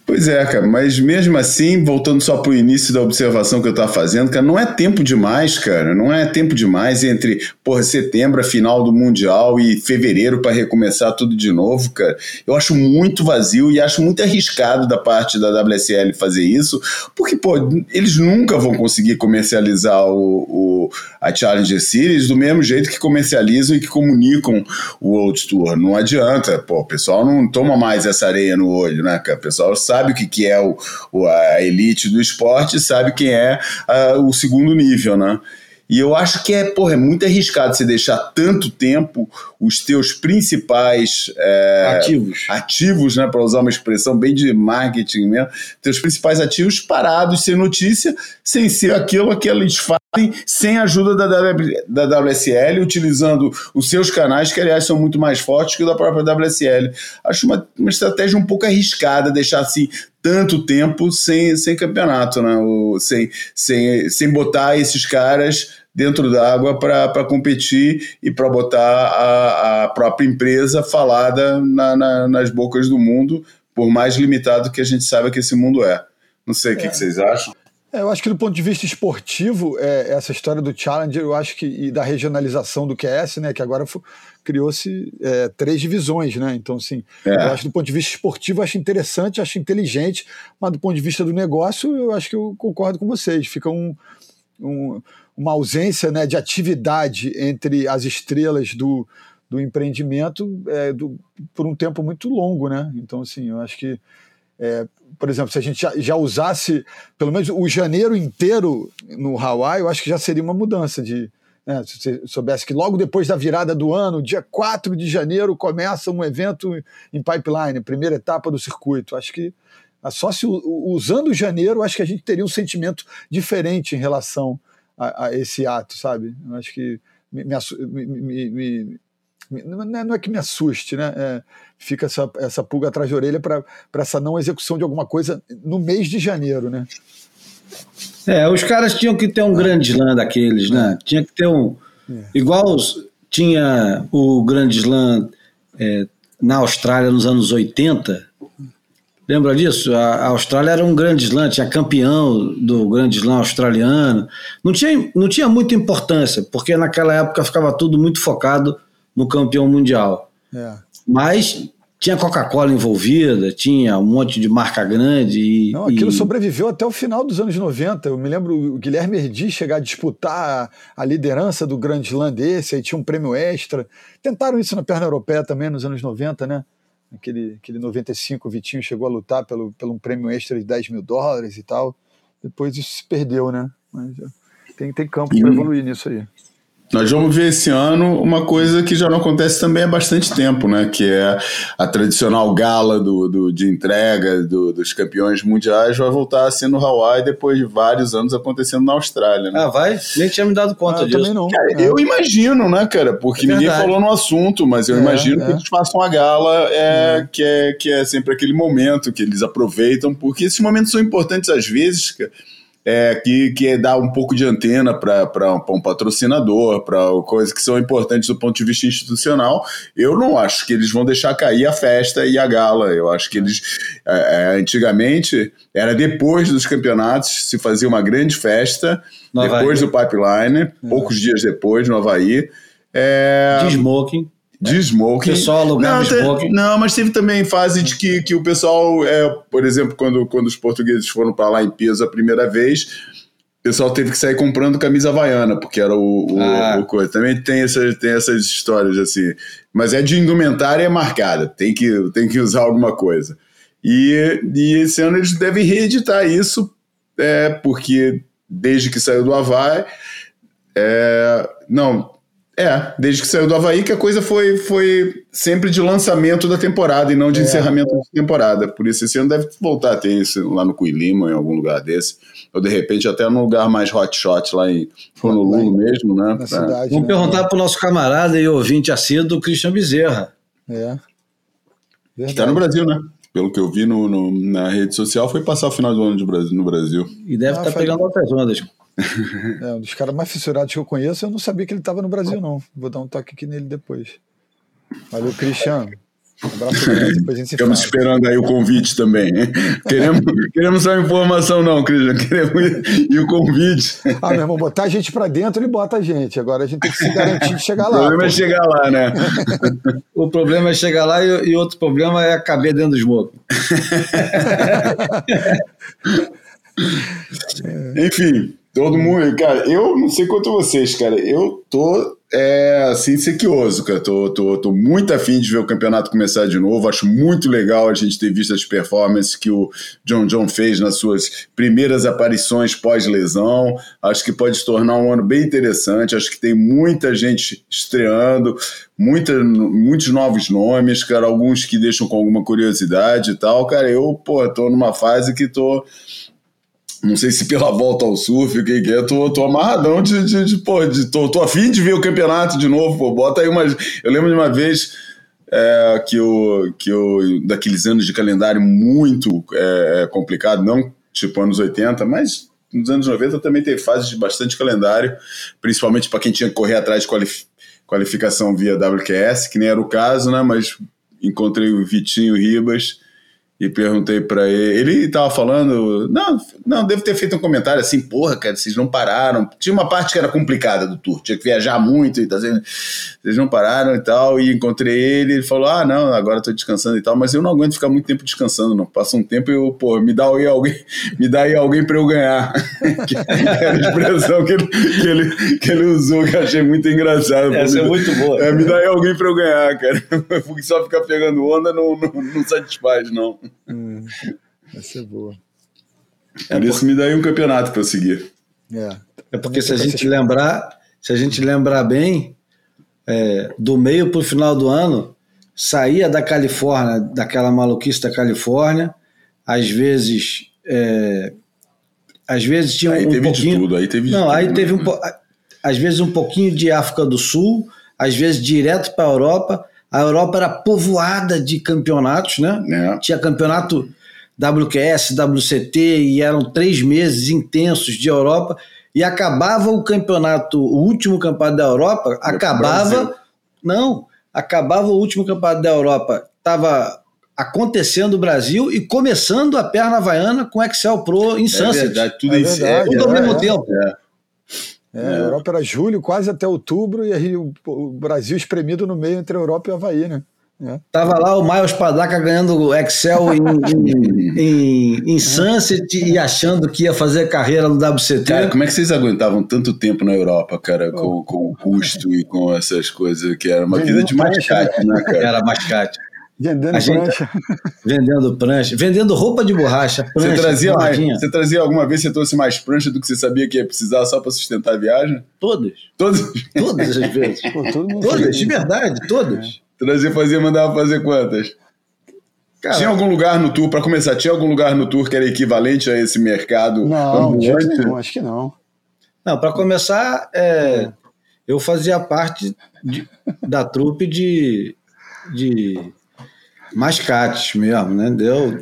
Speaker 1: Pois é, cara, mas mesmo assim, voltando só para o início da observação que eu estava fazendo, cara, não é tempo demais, cara, não é tempo demais entre, porra, setembro, a final do Mundial e fevereiro para recomeçar tudo de novo, cara. Eu acho muito vazio e acho muito arriscado da parte da WSL fazer isso, porque, pô, eles nunca vão conseguir comercializar o, o a Challenger Series do mesmo jeito que comercializam e que comunicam o World Tour. Não adianta, pô, o pessoal não toma mais essa areia no olho, né, cara? Pessoal sabe o que, que é o, o a elite do esporte, sabe quem é uh, o segundo nível, né? E eu acho que é, porra, é muito arriscado você deixar tanto tempo os teus principais é,
Speaker 2: ativos,
Speaker 1: ativos, né, para usar uma expressão bem de marketing mesmo, teus principais ativos parados, sem notícia, sem ser aquilo que eles fazem, sem a ajuda da, da WSL, utilizando os seus canais, que aliás são muito mais fortes que o da própria WSL. Acho uma, uma estratégia um pouco arriscada deixar assim tanto tempo sem, sem campeonato, né? Sem, sem, sem botar esses caras dentro d'água para competir e para botar a, a, própria empresa falada na, na, nas bocas do mundo, por mais limitado que a gente saiba que esse mundo é. Não sei o é. que, que, vocês acham.
Speaker 3: É, eu acho que do ponto de vista esportivo, é, essa história do Challenger, eu acho que e da regionalização do QS, né, que agora criou-se é, três divisões, né? Então, assim, é. eu acho que do ponto de vista esportivo, acho interessante, acho inteligente, mas do ponto de vista do negócio, eu acho que eu concordo com vocês. Fica um, um, uma ausência né, de atividade entre as estrelas do, do empreendimento é, do, por um tempo muito longo, né? Então, assim, eu acho que é, por exemplo, se a gente já, já, usasse pelo menos o janeiro inteiro no Hawaii, eu acho que já seria uma mudança de. Né, se você soubesse que logo depois da virada do ano, dia 4 de janeiro, começa um evento em pipeline, primeira etapa do circuito. Acho que só se usando janeiro, acho que a gente teria um sentimento diferente em relação a, a esse ato, sabe? Eu acho que me, me, me, é, não é que me assuste, né? É, fica essa, essa pulga atrás da orelha para essa não execução de alguma coisa no mês de janeiro, né?
Speaker 2: É, os caras tinham que ter um grande slam daqueles, né? Tinha que ter um. É. Igual os, tinha o grande slam é, na Austrália nos anos 80. Lembra disso? A, Austrália era um grande slam, tinha campeão do grande slam australiano. Não tinha, não tinha muita importância, porque naquela época ficava tudo muito focado no campeão mundial. É. Mas tinha Coca-Cola envolvida, tinha um monte de marca grande. E,
Speaker 3: Não, aquilo e... sobreviveu até o final dos anos 90. Eu me lembro o Guilherme Erdi chegar a disputar a, liderança do Grande Slam desse, aí tinha um prêmio extra. Tentaram isso na perna europeia também nos anos 90, né? Aquele, aquele 95, o Vitinho chegou a lutar pelo, pelo um prêmio extra de 10 mil dólares e tal. Depois isso se perdeu, né? Mas tem, tem campo para evoluir nisso aí.
Speaker 1: Nós vamos ver esse ano uma coisa que já não acontece também há bastante tempo, né? Que é a tradicional gala do, do de entrega do, dos campeões mundiais vai voltar a ser no Hawaii depois de vários anos acontecendo na Austrália. Né?
Speaker 2: Ah, vai? Nem tinha me dado conta ah, disso. Também
Speaker 1: não. Cara, é. Eu imagino, né, cara? Porque é ninguém falou no assunto, mas eu é, imagino que é. eles façam a gala é, é, que, é, que é sempre aquele momento que eles aproveitam, porque esses momentos são importantes às vezes, cara é, que, que dar um pouco de antena para um, um patrocinador, para coisas que são importantes do ponto de vista institucional. Eu não acho que eles vão deixar cair a festa e a gala. Eu acho que eles, é, é antigamente, era depois dos campeonatos, se fazia uma grande festa, no depois Havaí. do pipeline, é. poucos dias depois, no Havaí.
Speaker 2: É, de smoking
Speaker 1: de smoking.
Speaker 2: O pessoal alugava não, smoking.
Speaker 1: Não, mas teve também fase de que, que o pessoal, é, por exemplo, quando, quando os portugueses foram para lá em peso a primeira vez, o pessoal teve que sair comprando camisa havaiana, porque era o, o, ah. o coisa. Também tem, essa, tem essas histórias assim. Mas é de indumentária marcada, tem que, tem que usar alguma coisa. E, e esse ano eles devem reeditar isso, é, porque desde que saiu do Havaí. É, não, é, desde que saiu do Havaí que a coisa foi, foi sempre de lançamento da temporada e não de é. encerramento da temporada. Por isso esse ano deve voltar a ter isso lá no Cuilima, em algum lugar desse. Ou de repente até num lugar mais hotshot lá em Honolulu mesmo, né?
Speaker 2: Na cidade, Vamos né? perguntar para o nosso camarada e ouvinte assíduo, Christian Bezerra.
Speaker 3: É.
Speaker 1: Está no Brasil, né? Pelo que eu vi no, no, na rede social, foi passar o final do ano de Brasil, no Brasil.
Speaker 2: E deve estar ah, tá pegando outras ondas.
Speaker 3: É, um dos caras mais fissurados que eu conheço, eu não sabia que ele estava no Brasil, não. Vou dar um toque aqui nele depois. Valeu, Cristiano. Um abraço grande, depois a gente se
Speaker 1: Estamos fala. esperando aí o convite também. Queremos, queremos só informação, não, Cristian. Queremos e o convite.
Speaker 3: Ah, meu irmão, botar a gente para dentro, ele bota a gente. Agora a gente tem que se garantir de chegar lá.
Speaker 1: O problema pô. é chegar lá, né?
Speaker 2: o problema é chegar lá e, e outro problema é caber dentro do smoke.
Speaker 1: Enfim, Todo mundo, cara, eu não sei quanto vocês, cara, eu tô é, assim, sequioso, cara. Tô, tô, tô muito afim de ver o campeonato começar de novo. Acho muito legal a gente ter visto as performances que o John John fez nas suas primeiras aparições pós-lesão. Acho que pode se tornar um ano bem interessante. Acho que tem muita gente estreando, muita, muitos novos nomes, cara, alguns que deixam com alguma curiosidade e tal. Cara, eu, pô, tô numa fase que tô não sei se pela volta ao surf, o que, é, tô, tô amarradão de, de, de, pô, de, tô, tô afim de ver o campeonato de novo, pô, bota aí umas, eu lembro de uma vez é, que, o, que o, daqueles anos de calendário muito é, complicado, não tipo anos 80, mas nos anos 90 também teve fases de bastante calendário, principalmente para quem tinha que correr atrás de qualif qualificação via WQS, que nem era o caso, né, mas encontrei o Vitinho Ribas, e perguntei para ele. Ele tava falando. Não, não, devo ter feito um comentário assim, porra, cara, vocês não pararam. Tinha uma parte que era complicada do tour, tinha que viajar muito e tá dizendo, vocês não pararam e tal. E encontrei ele, ele falou: Ah, não, agora tô descansando e tal, mas eu não aguento ficar muito tempo descansando, não. Passa um tempo e eu, pô, me dá aí alguém, me dá aí alguém para eu ganhar. que era a expressão que ele, que, ele, que ele usou, que eu achei muito engraçado.
Speaker 2: Essa é muito boa.
Speaker 1: É, me dá aí alguém para eu ganhar, cara. Só ficar pegando onda não, não, não satisfaz, não.
Speaker 3: Hum, essa é boa.
Speaker 1: Por isso me dá aí um campeonato para eu seguir.
Speaker 2: É, é porque se a gente lembrar, se a gente lembrar bem, é, do meio para o final do ano, saía da Califórnia, daquela maluquice da Califórnia, às vezes. É, às vezes tinha
Speaker 1: aí
Speaker 2: um
Speaker 1: teve
Speaker 2: pouquinho.
Speaker 1: De tudo, aí teve
Speaker 2: não,
Speaker 1: de
Speaker 2: aí
Speaker 1: tudo,
Speaker 2: teve
Speaker 1: né?
Speaker 2: um às vezes um pouquinho de África do Sul, às vezes direto para a Europa. A Europa era povoada de campeonatos, né?
Speaker 1: É.
Speaker 2: Tinha campeonato WQS, WCT, e eram três meses intensos de Europa, e acabava o campeonato, o último campeonato da Europa, acabava.
Speaker 1: Brasil.
Speaker 2: Não, acabava o último campeonato da Europa, estava acontecendo o Brasil e começando a perna havaiana com Excel Pro em
Speaker 1: É
Speaker 2: Sunset.
Speaker 1: verdade, tudo
Speaker 3: É
Speaker 1: isso.
Speaker 3: verdade,
Speaker 2: Tudo ao
Speaker 3: é,
Speaker 2: mesmo
Speaker 3: é.
Speaker 2: tempo.
Speaker 3: É, a Europa era julho, quase até outubro, e aí o, o Brasil espremido no meio entre a Europa e o Havaí, né? É.
Speaker 2: Tava lá o Miles Padaca ganhando Excel em, em, em, em Sunset e achando que ia fazer carreira no WCT.
Speaker 1: Cara, como é que vocês aguentavam tanto tempo na Europa, cara, com, com o custo e com essas coisas que era uma vida de mascate, né, cara?
Speaker 2: Era mascate.
Speaker 3: Vendendo
Speaker 2: gente-
Speaker 3: prancha.
Speaker 2: Vendendo prancha, vendendo roupa de borracha. Prancha,
Speaker 1: Você trazia mais, você trazia alguma vez, você trouxe mais prancha do que você sabia que ia precisar só para sustentar a viagem?
Speaker 2: Todas.
Speaker 1: Todos
Speaker 2: Todas as vezes.
Speaker 3: Pô,
Speaker 2: Todas, de verdade, todas.
Speaker 1: trazia, fazia, mandava fazer quantas?
Speaker 2: Cara,
Speaker 1: tinha algum lugar no tour, para começar, tinha algum lugar no tour que era equivalente a esse mercado
Speaker 3: Não,
Speaker 1: ambulante?
Speaker 3: nenhum, acho que não.
Speaker 2: Não, para começar, é, eu fazia parte de- da trupe de, de mascates mesmo, né? Deu,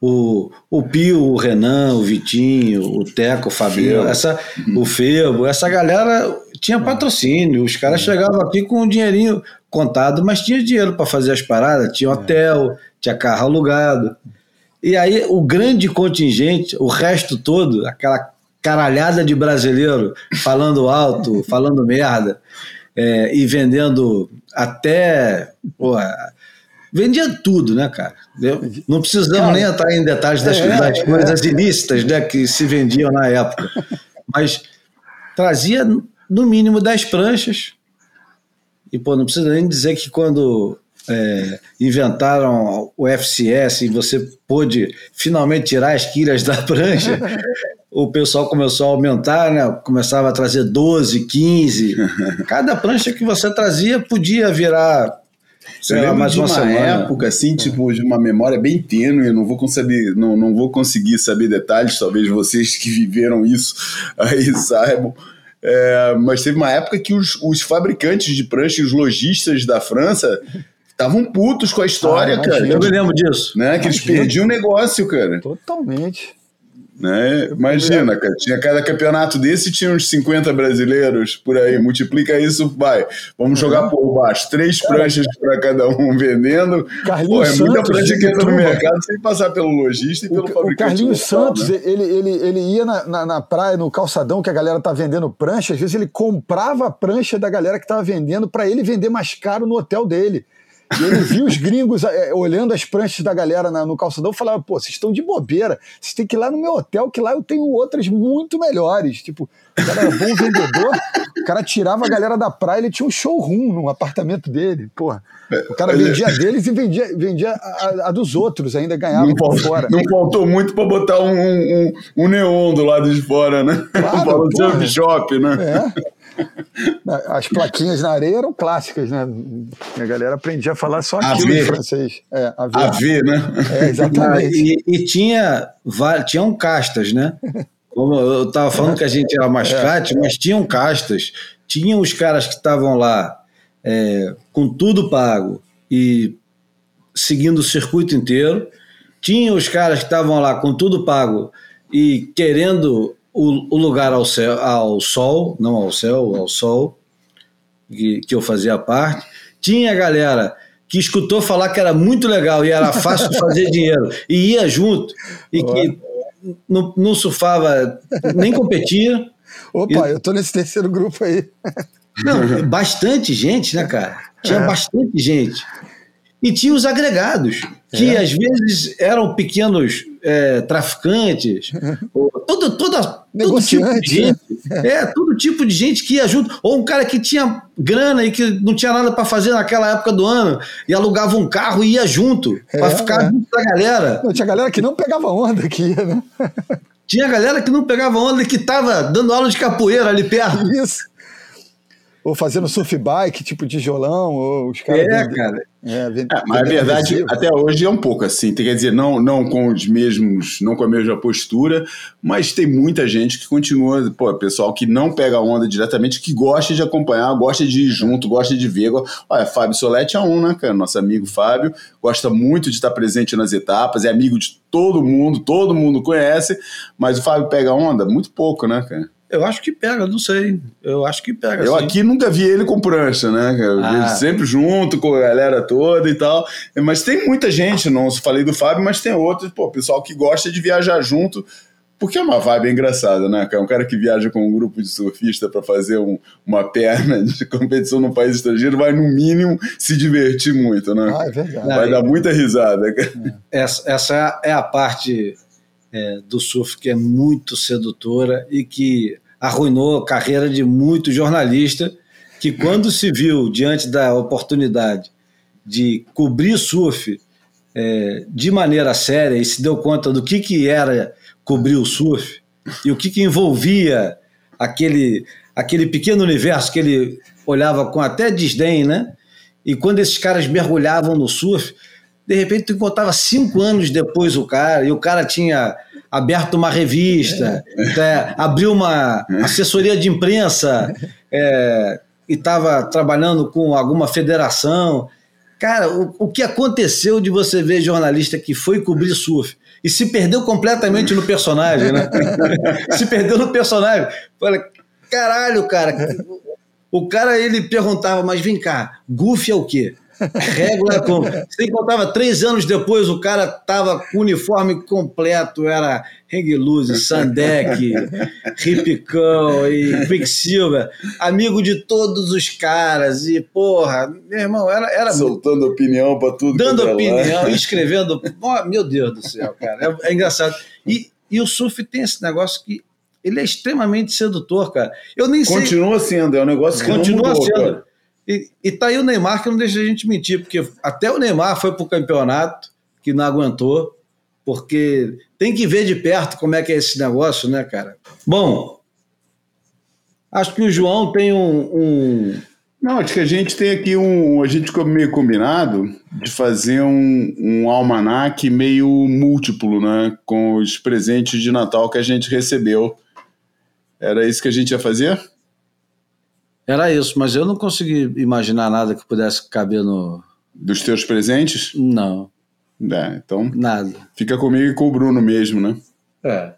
Speaker 2: o, o Pio, o Renan, o Vitinho, o Teco, o
Speaker 1: Febo.
Speaker 2: essa, o Febo, essa galera tinha patrocínio. Os caras chegavam aqui com o dinheirinho contado, mas tinha dinheiro para fazer as paradas, tinha hotel, tinha carro alugado. E aí o grande contingente, o resto todo, aquela caralhada de brasileiro falando alto, falando merda, é, e vendendo até. Porra, vendia tudo, né, cara? Não precisamos
Speaker 3: Cara,
Speaker 2: nem entrar em detalhes das,
Speaker 3: é,
Speaker 2: das
Speaker 3: é.
Speaker 2: coisas ilícitas né, que se vendiam na época. Mas trazia no mínimo 10 pranchas. E, pô, não precisa nem dizer que quando é, inventaram o FCS e você pôde finalmente tirar as quilhas da prancha, o pessoal começou a aumentar, né? Começava a trazer 12, 15. Cada prancha que você trazia podia virar sei lá, mais
Speaker 1: de
Speaker 2: uma semana.
Speaker 1: época, assim, tipo, de uma memória bem tênue, eu não vou conseguir, não, não vou conseguir saber detalhes, talvez vocês que viveram isso aí saibam. É, mas teve uma época que os, os fabricantes de prancha e os lojistas da França estavam putos com a história,
Speaker 3: Ah,
Speaker 1: cara.
Speaker 2: Eu me lembro disso.
Speaker 1: Né, que eles perdiam o negócio, cara.
Speaker 3: Totalmente.
Speaker 1: Né? Imagina, cara, tinha cada campeonato desse tinha uns 50 brasileiros por aí. Multiplica isso, vai. Vamos jogar por baixo. Três pranchas para cada um vendendo. Pô,
Speaker 3: Carlinhos
Speaker 1: é muita
Speaker 3: Santos,
Speaker 1: prancha que entra no mercado sem passar pelo lojista e
Speaker 3: O,
Speaker 1: pelo
Speaker 3: o
Speaker 1: fabricante.
Speaker 3: Carlinhos
Speaker 1: local,
Speaker 3: Santos,
Speaker 1: né?
Speaker 3: ele, ele, ele ia na, na, na praia, no calçadão, que a galera tá vendendo prancha, às vezes ele comprava a prancha da galera que tava vendendo para ele vender mais caro no hotel dele. E ele via os gringos é, olhando as pranchas da galera na, no calçadão e falava: pô, vocês estão de bobeira, vocês têm que ir lá no meu hotel, que lá eu tenho outras muito melhores. Tipo, o cara era bom vendedor, o cara tirava a galera da praia, ele tinha um showroom no apartamento dele. Porra. O cara vendia deles e vendia, vendia a, a dos outros, ainda ganhava
Speaker 1: não
Speaker 3: por
Speaker 1: faltou,
Speaker 3: fora.
Speaker 1: Não faltou muito para botar um, um, um, neon do lado de fora, né?
Speaker 3: Claro,
Speaker 1: o shop, né?
Speaker 3: É. As plaquinhas na areia eram clássicas, né? A galera aprendia a falar só aquilo em francês. É,
Speaker 1: a ver. Né?
Speaker 3: É, exatamente.
Speaker 2: E, e tinha, tinham castas, né? Como eu estava falando que a gente era mascate, é. mas tinham castas. Tinham os caras que estavam lá é, com tudo pago e seguindo o circuito inteiro. Tinha os caras que estavam lá com tudo pago e querendo o, o lugar ao, céu, ao sol, não ao céu, ao sol, que, que eu fazia parte. Tinha a galera que escutou falar que era muito legal e era fácil de fazer dinheiro e ia junto e que não, não surfava, nem competia.
Speaker 3: Opa, e... eu tô nesse terceiro grupo aí.
Speaker 2: Não, bastante gente, né, cara? Tinha é. bastante gente. E tinha os agregados, que é. às vezes eram pequenos é, traficantes, ou todo, toda, todo tipo de gente. Né? É, todo tipo de gente que ia junto. Ou um cara que tinha grana e que não tinha nada para fazer naquela época do ano e alugava um carro e ia junto, é, para ficar é. junto da galera.
Speaker 3: Não, tinha galera que não pegava onda ia, né?
Speaker 2: Tinha galera que não pegava onda e que tava dando aula de capoeira ali perto.
Speaker 3: Isso ou fazendo surf bike, tipo tijolão, ou os caras.
Speaker 1: É, cara. É, vend... é, mas a verdade, até hoje é um pouco assim. Quer dizer, não, não com os mesmos, não com a mesma postura, mas tem muita gente que continua, pô, pessoal que não pega onda diretamente, que gosta de acompanhar, gosta de ir junto, gosta de ver. Olha, Fábio Solete é um, né, cara? Nosso amigo Fábio, gosta muito de estar presente nas etapas, é amigo de todo mundo, todo mundo conhece, mas o Fábio pega onda? Muito pouco, né, cara?
Speaker 2: Eu acho que pega, não sei. Eu acho que pega.
Speaker 1: Eu sim. aqui nunca vi ele com prancha, né? Eu ah. sempre junto com a galera toda e tal. Mas tem muita gente, não falei do Fábio, mas tem outros, pô, pessoal que gosta de viajar junto, porque é uma vibe engraçada, né? É um cara que viaja com um grupo de surfista para fazer um, uma perna de competição no país estrangeiro vai, no mínimo, se divertir muito, né?
Speaker 3: Ah, é verdade.
Speaker 1: Vai dar muita risada.
Speaker 2: Essa, essa é a parte é, do surf que é muito sedutora e que arruinou a carreira de muito jornalista que quando se viu diante da oportunidade de cobrir surf é, de maneira séria e se deu conta do que, que era cobrir o surf e o que, que envolvia aquele, aquele pequeno universo que ele olhava com até desdém, né? E quando esses caras mergulhavam no surf, de repente tu encontrava cinco anos depois o cara, e o cara tinha aberto uma revista, é. É, abriu uma assessoria de imprensa é, e estava trabalhando com alguma federação. Cara, o, o, que aconteceu de você ver jornalista que foi cobrir surf e se perdeu completamente no personagem, né? se perdeu no personagem. Falei, caralho, cara. O cara ele perguntava, mas vem cá, Goofy é o quê? Régua com. Você encontrava três anos depois, o cara tava com o uniforme completo, era Hang Sandek, Ripicão e Quicksilver, amigo de todos os caras, e porra, meu irmão, era. era
Speaker 1: Soltando opinião para tudo.
Speaker 2: Dando opinião, escrevendo. Oh, meu Deus do céu, cara, é, é engraçado. E, e o surf tem esse negócio que ele é extremamente sedutor, cara. Eu nem
Speaker 1: Continua sei... sendo, é um negócio que
Speaker 2: Continua
Speaker 1: não mudou,
Speaker 2: sendo. Cara. E, e tá aí o Neymar que não deixa a gente mentir, porque até o Neymar foi pro campeonato, que não aguentou, porque tem que ver de perto como é que é esse negócio, né, cara? Bom, acho que o João tem um. um...
Speaker 1: Não, acho que a gente tem aqui um. A gente meio combinado de fazer um, um almanac meio múltiplo, né? Com os presentes de Natal que a gente recebeu. Era isso que a gente ia fazer?
Speaker 2: Era isso, mas eu não consegui imaginar nada que pudesse caber no.
Speaker 1: Dos teus presentes?
Speaker 2: Não.
Speaker 1: É, então.
Speaker 2: Nada.
Speaker 1: Fica comigo e com o Bruno mesmo, né?
Speaker 2: É.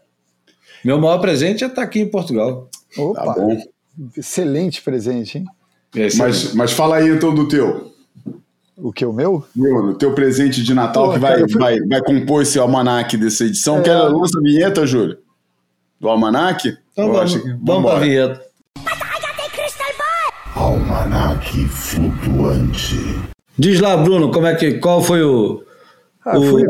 Speaker 2: Meu maior presente é estar aqui em Portugal.
Speaker 3: Opa! Tá bom. Excelente presente, hein?
Speaker 1: Mas, mas fala aí então do teu.
Speaker 3: O que, o meu?
Speaker 1: Bruno, teu presente de Natal Pô, que vai, fui... vai, vai compor esse almanac dessa edição. É... Quer lança a vinheta, Júlio? Do almanac?
Speaker 2: Então vamos, que... vamos pra vinheta.
Speaker 6: Almanac flutuante.
Speaker 2: Diz lá, Bruno, como é que, qual foi o.
Speaker 3: Ah, o... Fui,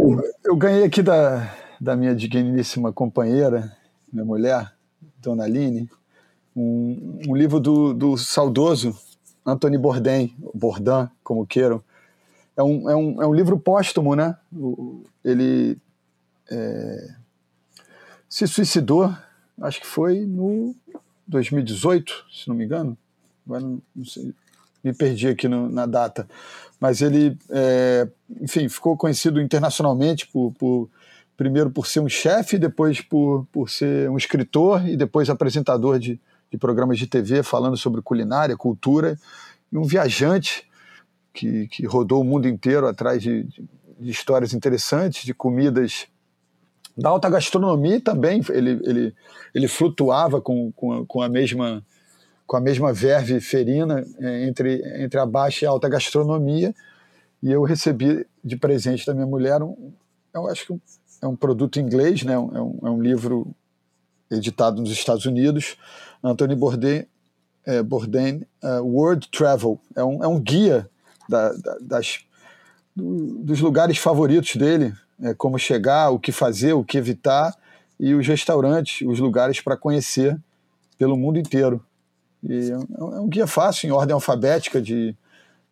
Speaker 3: eu ganhei aqui da, da minha digníssima companheira, minha mulher, Dona Aline, um, um livro do, do saudoso Anthony Bourdain, Bourdain, como queiram. É um, é um, é um livro póstumo, né? Ele é, se suicidou, acho que foi no 2018, se não me engano. Agora não sei, me perdi aqui no, na data mas ele, é, enfim, ficou conhecido internacionalmente por, por, primeiro por ser um chefe, depois por, por ser um escritor e depois apresentador de, de programas de TV falando sobre culinária, cultura, e um viajante que, que rodou o mundo inteiro atrás de, de, de histórias interessantes, de comidas da alta gastronomia também. Ele, ele, ele flutuava com, com, com a mesma com a mesma verve ferina é, entre, entre a baixa e a alta gastronomia. E eu recebi de presente da minha mulher, um, eu acho que é um produto inglês, né? é, um, é um livro editado nos Estados Unidos, Anthony Bourdain, é, Bourdain uh, World Travel. É um, é um guia da, da, das, do, dos lugares favoritos dele, é, como chegar, o que fazer, o que evitar, e os restaurantes, os lugares para conhecer pelo mundo inteiro. E é, é um guia fácil, em ordem alfabética, de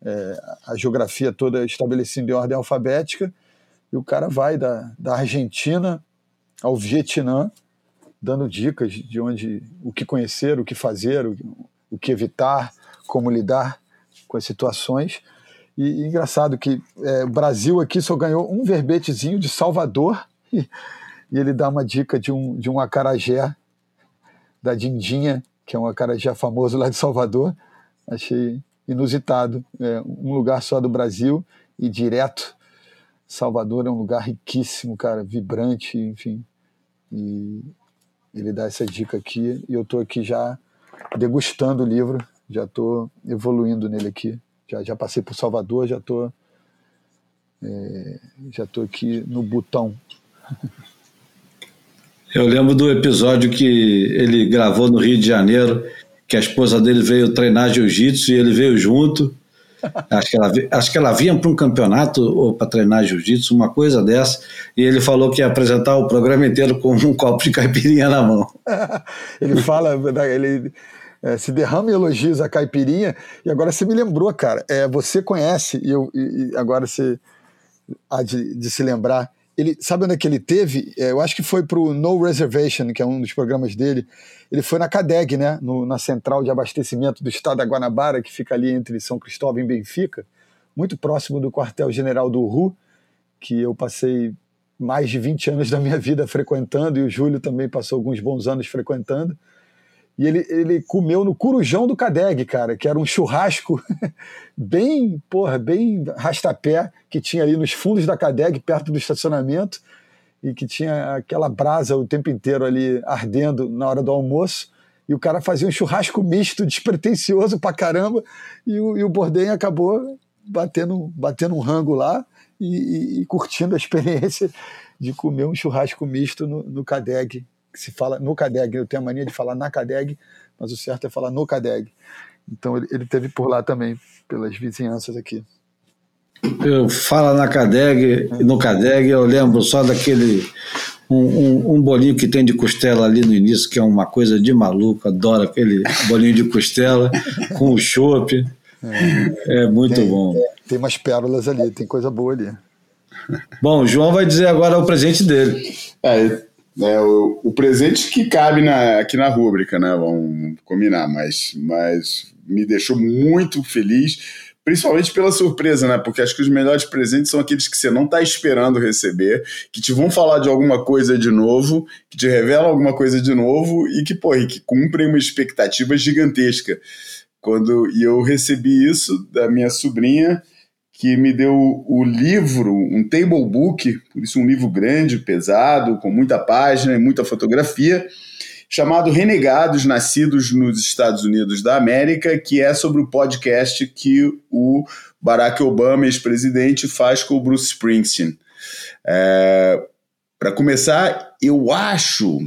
Speaker 3: é, a geografia toda estabelecida em ordem alfabética, e o cara vai da, da Argentina ao Vietnã, dando dicas de onde, o que conhecer, o que fazer, o, o que evitar, como lidar com as situações. E, e engraçado que é, o Brasil aqui só ganhou um verbetezinho de Salvador, e, e ele dá uma dica de um, de um acarajé da Dindinha, que é um acarajé famoso lá de Salvador. Achei inusitado. É um lugar só do Brasil e direto. Salvador é um lugar riquíssimo, cara, vibrante, enfim. E ele dá essa dica aqui e eu estou aqui já degustando o livro, já estou evoluindo nele aqui. Já, já passei por Salvador, já estou é, já estou aqui no botão.
Speaker 2: Eu lembro do episódio que ele gravou no Rio de Janeiro, que a esposa dele veio treinar jiu-jitsu e ele veio junto. Acho que ela, acho que ela vinha para um campeonato ou para treinar jiu-jitsu, uma coisa dessa, e ele falou que ia apresentar o programa inteiro com um copo de caipirinha na mão.
Speaker 3: ele fala, ele é, se derrama elogios a caipirinha, e agora você me lembrou, cara, é, você conhece, e, eu, e agora você há de, de se lembrar, ele sabe onde é que ele teve? É, eu acho que foi para o No Reservation, que é um dos programas dele. Ele foi na CADEG, né? No, na central de abastecimento do estado da Guanabara, que fica ali entre São Cristóvão e Benfica, muito próximo do quartel-general do RU, que eu passei mais de 20 anos da minha vida frequentando, e o Júlio também passou alguns bons anos frequentando. E ele, ele comeu no Curujão do Cadeg, cara, que era um churrasco bem, porra, bem rastapé, que tinha ali nos fundos da Cadeg, perto do estacionamento, e que tinha aquela brasa o tempo inteiro ali ardendo na hora do almoço. E o cara fazia um churrasco misto, despretensioso pra caramba, e o, e o Bordem acabou batendo, batendo um rango lá e, e, e curtindo a experiência de comer um churrasco misto no, no Cadeg que se fala no CADEG. Eu tenho a mania de falar na CADEG, mas o certo é falar no CADEG. Então ele, ele teve por lá também, pelas vizinhanças aqui.
Speaker 2: Eu falo na CADEG, no CADEG eu lembro só daquele um, um, um, bolinho que tem de costela ali no início, que é uma coisa de maluco, adoro aquele bolinho de costela com o chopp. É, é, muito
Speaker 3: tem,
Speaker 2: bom.
Speaker 3: Tem umas pérolas ali, tem coisa boa ali.
Speaker 2: Bom, o João vai dizer agora o presente dele.
Speaker 1: É, né, o, o, presente que cabe na, aqui na rúbrica, né? Vamos combinar, mas, mas me deixou muito feliz, principalmente pela surpresa, né? Porque acho que os melhores presentes são aqueles que você não está esperando receber, que te vão falar de alguma coisa de novo, que te revelam alguma coisa de novo e que, pô, e que cumprem uma expectativa gigantesca. Quando e eu recebi isso da minha sobrinha que me deu o livro, um table book, por isso um livro grande, pesado, com muita página e muita fotografia, chamado Renegados Nascidos nos Estados Unidos da América, que é sobre o podcast que o Barack Obama, ex-presidente, faz com o Bruce Springsteen. É, Para começar, eu acho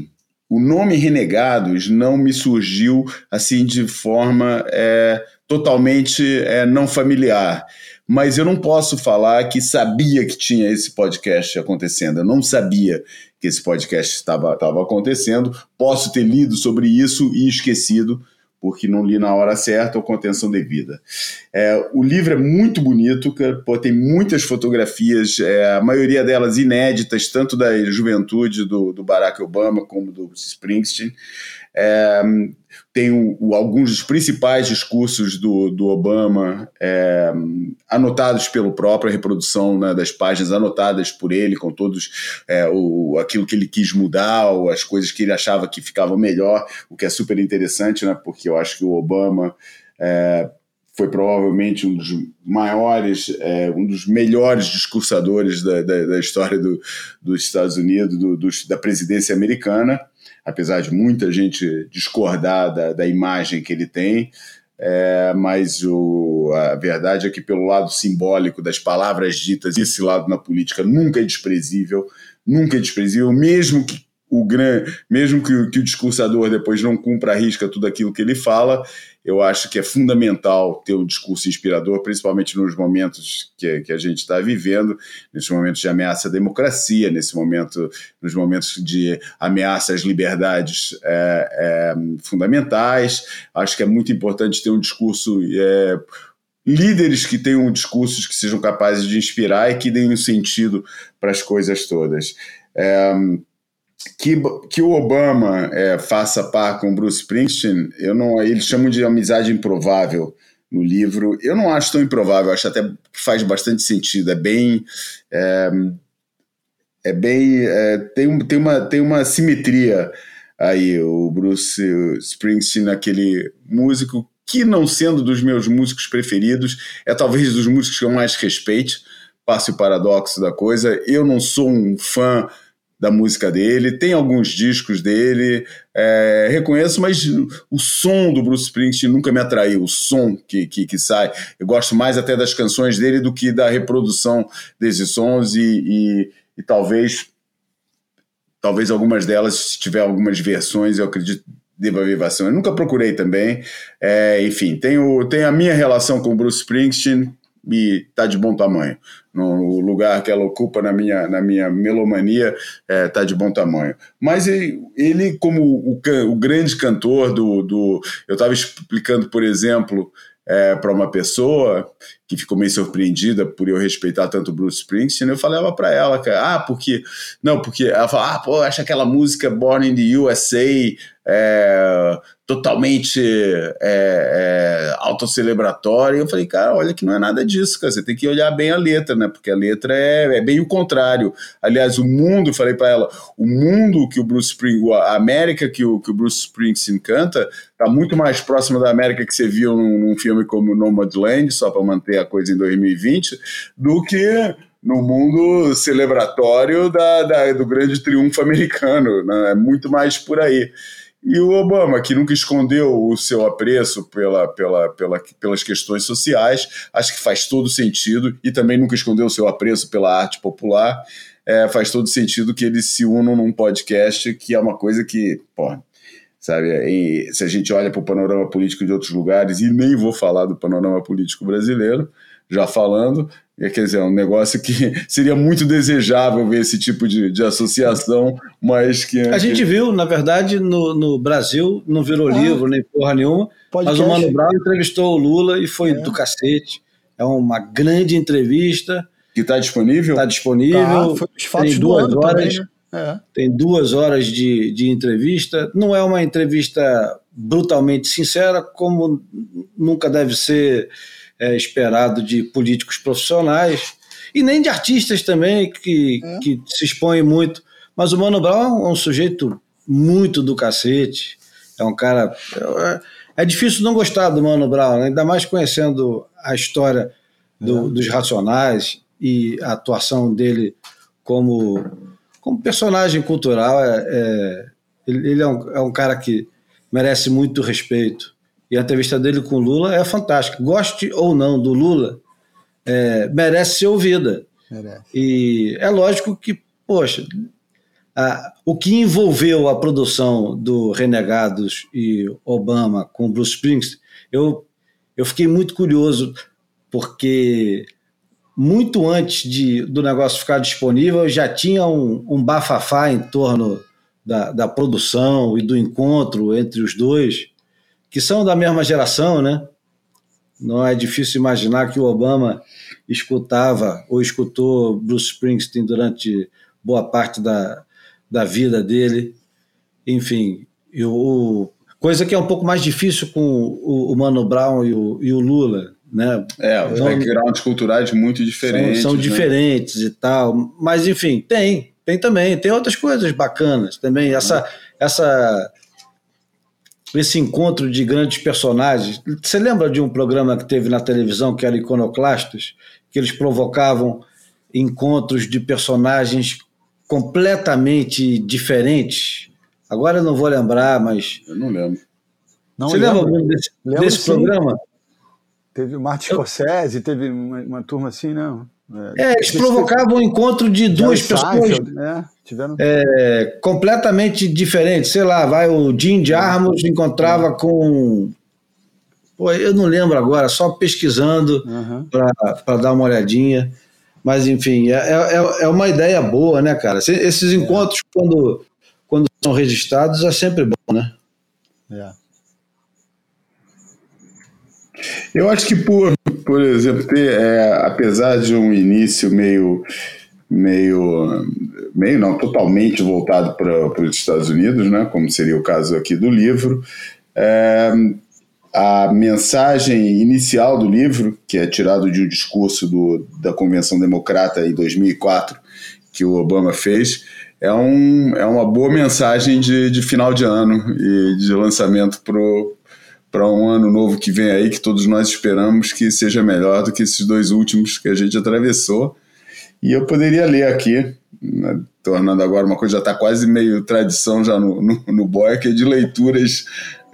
Speaker 1: o nome Renegados não me surgiu assim de forma é, totalmente é, não familiar mas eu não posso falar que sabia que tinha esse podcast acontecendo. Eu não sabia que esse podcast estava, acontecendo. Posso ter lido sobre isso e esquecido, porque não li na hora certa ou com atenção devida. É, o livro é muito bonito, pô, tem muitas fotografias, é, a maioria delas inéditas, tanto da juventude do, do Barack Obama como do Springsteen. É, tem o, o, alguns dos principais discursos do, do Obama é, anotados pelo próprio, a reprodução né, das páginas anotadas por ele, com todos é, o, aquilo que ele quis mudar, ou as coisas que ele achava que ficavam melhor, o que é super interessante, né, porque eu acho que o Obama é, foi provavelmente um dos maiores, é, um dos melhores discursadores da, da, da história do, dos Estados Unidos, do, do, da presidência americana apesar de muita gente discordar da, da imagem que ele tem, é, mas o, a verdade é que, pelo lado simbólico das palavras ditas, esse lado na política nunca é desprezível, nunca é desprezível, mesmo que o gran, mesmo que, que o discursador depois não cumpra a risca tudo aquilo que ele fala, eu acho que é fundamental ter um discurso inspirador, principalmente nos momentos que, que a gente está vivendo, nesses momentos de ameaça à democracia, nesse momento, nos momentos de ameaça às liberdades é, é, fundamentais. Acho que é muito importante ter um discurso. É, líderes que tenham discursos que sejam capazes de inspirar e que deem um sentido para as coisas todas. É, que, que o Obama é, faça par com Bruce Springsteen, eu não, eles chamam de amizade improvável no livro. Eu não acho tão improvável, acho até que faz bastante sentido. É bem. É, é bem. É, tem, tem, uma, tem uma simetria aí, o Bruce Springsteen, aquele músico que, não sendo dos meus músicos preferidos, é talvez dos músicos que eu mais respeite. Passe o paradoxo da coisa. Eu não sou um fã da música dele, tem alguns discos dele, é, reconheço, mas o som do Bruce Springsteen nunca me atraiu, o som que, que, que, sai. Eu gosto mais até das canções dele do que da reprodução desses sons e, e, e talvez talvez algumas delas, se tiver algumas versões, eu acredito deva haver versão. Eu nunca procurei também. É, enfim, tenho, tenho a minha relação com o Bruce Springsteen, e está de bom tamanho. No lugar que ela ocupa na minha, na minha melomania é, tá de bom tamanho. Mas ele, ele como o, o, grande cantor do. do eu estava explicando, por exemplo, é, para uma pessoa que ficou meio surpreendida por eu respeitar tanto Bruce Springsteen, eu falava para ela, cara, ah, porque. Não, porque ela fala, ah, pô, acha aquela música Born in the USA é, totalmente é, é, autocelebratória. Eu falei, cara, olha que não é nada disso, cara. Você tem que olhar bem a letra, né? Porque a letra é, é bem o contrário. Aliás, o mundo, falei para ela, o mundo que o Bruce Springsteen, a América que o, que o Bruce Springsteen canta, tá muito mais próxima da América que você viu num, num filme como Nomadland, só para manter a coisa em 2020, do que no mundo celebratório da, da, do grande triunfo americano. Né? É muito mais por aí. E o Obama, que nunca escondeu o seu apreço pela, pela, pela, pelas questões sociais, acho que faz todo sentido, e também nunca escondeu o seu apreço pela arte popular, é, faz todo sentido que eles se unam num podcast, que é uma coisa que, sabe, e se a gente olha para o panorama político de outros lugares, e nem vou falar do panorama político brasileiro, já falando, é, quer dizer, é um negócio que seria muito desejável ver esse tipo de, de associação, mas que.
Speaker 2: A gente viu, na verdade, no, no Brasil, não virou ah, livro nem porra nenhuma, mas o Mano Brown entrevistou o Lula e foi é. do cacete. É uma grande entrevista.
Speaker 1: Que está disponível?
Speaker 2: Está disponível. Tá, tem duas horas. Também, né? É. Tem duas horas de, de entrevista. Não é uma entrevista brutalmente sincera, como nunca deve ser é, esperado de políticos profissionais e nem de artistas também que, é. que se expõem muito. Mas o Mano Brown é um sujeito muito do cacete, é um cara. É, é difícil não gostar do Mano Brown, né? ainda mais conhecendo a história do, é. dos Racionais e a atuação dele como, como personagem cultural. É, é ele, ele é, um, é um cara que merece muito respeito. E a entrevista dele com o Lula é fantástica. Goste ou não do Lula, é, merece ser ouvida. Merece. E é lógico que, poxa, a, o que envolveu a produção do Renegados e Obama com Bruce Springsteen, eu, eu fiquei muito curioso, porque muito antes de, do negócio ficar disponível, já tinha um, um bafafá em torno da, da produção e do encontro entre os dois, que são da mesma geração, né? Não é difícil imaginar que o Obama escutava ou escutou Bruce Springsteen durante boa parte da, da vida dele. Enfim, o, coisa que é um pouco mais difícil com o, o Mano Brown e o, e o Lula. Né?
Speaker 1: É, os backgrounds culturais muito diferentes.
Speaker 2: São, são
Speaker 1: né?
Speaker 2: diferentes e tal. Mas, enfim, tem. Tem também. Tem outras coisas bacanas também. Essa, essa, esse encontro de grandes personagens. Você lembra de um programa que teve na televisão que era Iconoclastos? Que eles provocavam encontros de personagens completamente diferentes. Agora eu não vou lembrar, mas.
Speaker 1: Eu não lembro.
Speaker 3: Não
Speaker 2: Você
Speaker 3: lembro.
Speaker 2: lembra desse,
Speaker 3: Lembro
Speaker 2: desse programa?
Speaker 3: Teve o Martin Scorsese, teve uma, uma turma assim, não.
Speaker 2: É, eles provocavam o encontro de duas pessoas
Speaker 3: Seinfeld, né? Tiveram...
Speaker 2: é, completamente diferentes. Sei lá, vai o Jim Jarmusch encontrava com. Pô, eu não lembro agora, só pesquisando
Speaker 3: Aham.
Speaker 2: para dar uma olhadinha. Mas, enfim, é, é, é uma ideia boa, né, cara? Se- Esses encontros, quando, quando são registrados, é sempre bom, né?
Speaker 3: É.
Speaker 1: Eu acho que por, por exemplo, ter, é, apesar de um início meio, meio, meio não, totalmente voltado para os Estados Unidos, né, como seria o caso aqui do livro, é, a mensagem inicial do livro, que é tirado de um discurso do, da Convenção Democrata em 2004, que o Obama fez, é, um, é uma boa mensagem de, de final de ano e de lançamento para um ano novo que vem aí, que todos nós esperamos que seja melhor do que esses dois últimos que a gente atravessou. E eu poderia ler aqui, né, tornando agora uma coisa já está quase meio tradição já no, no, no que é de leituras,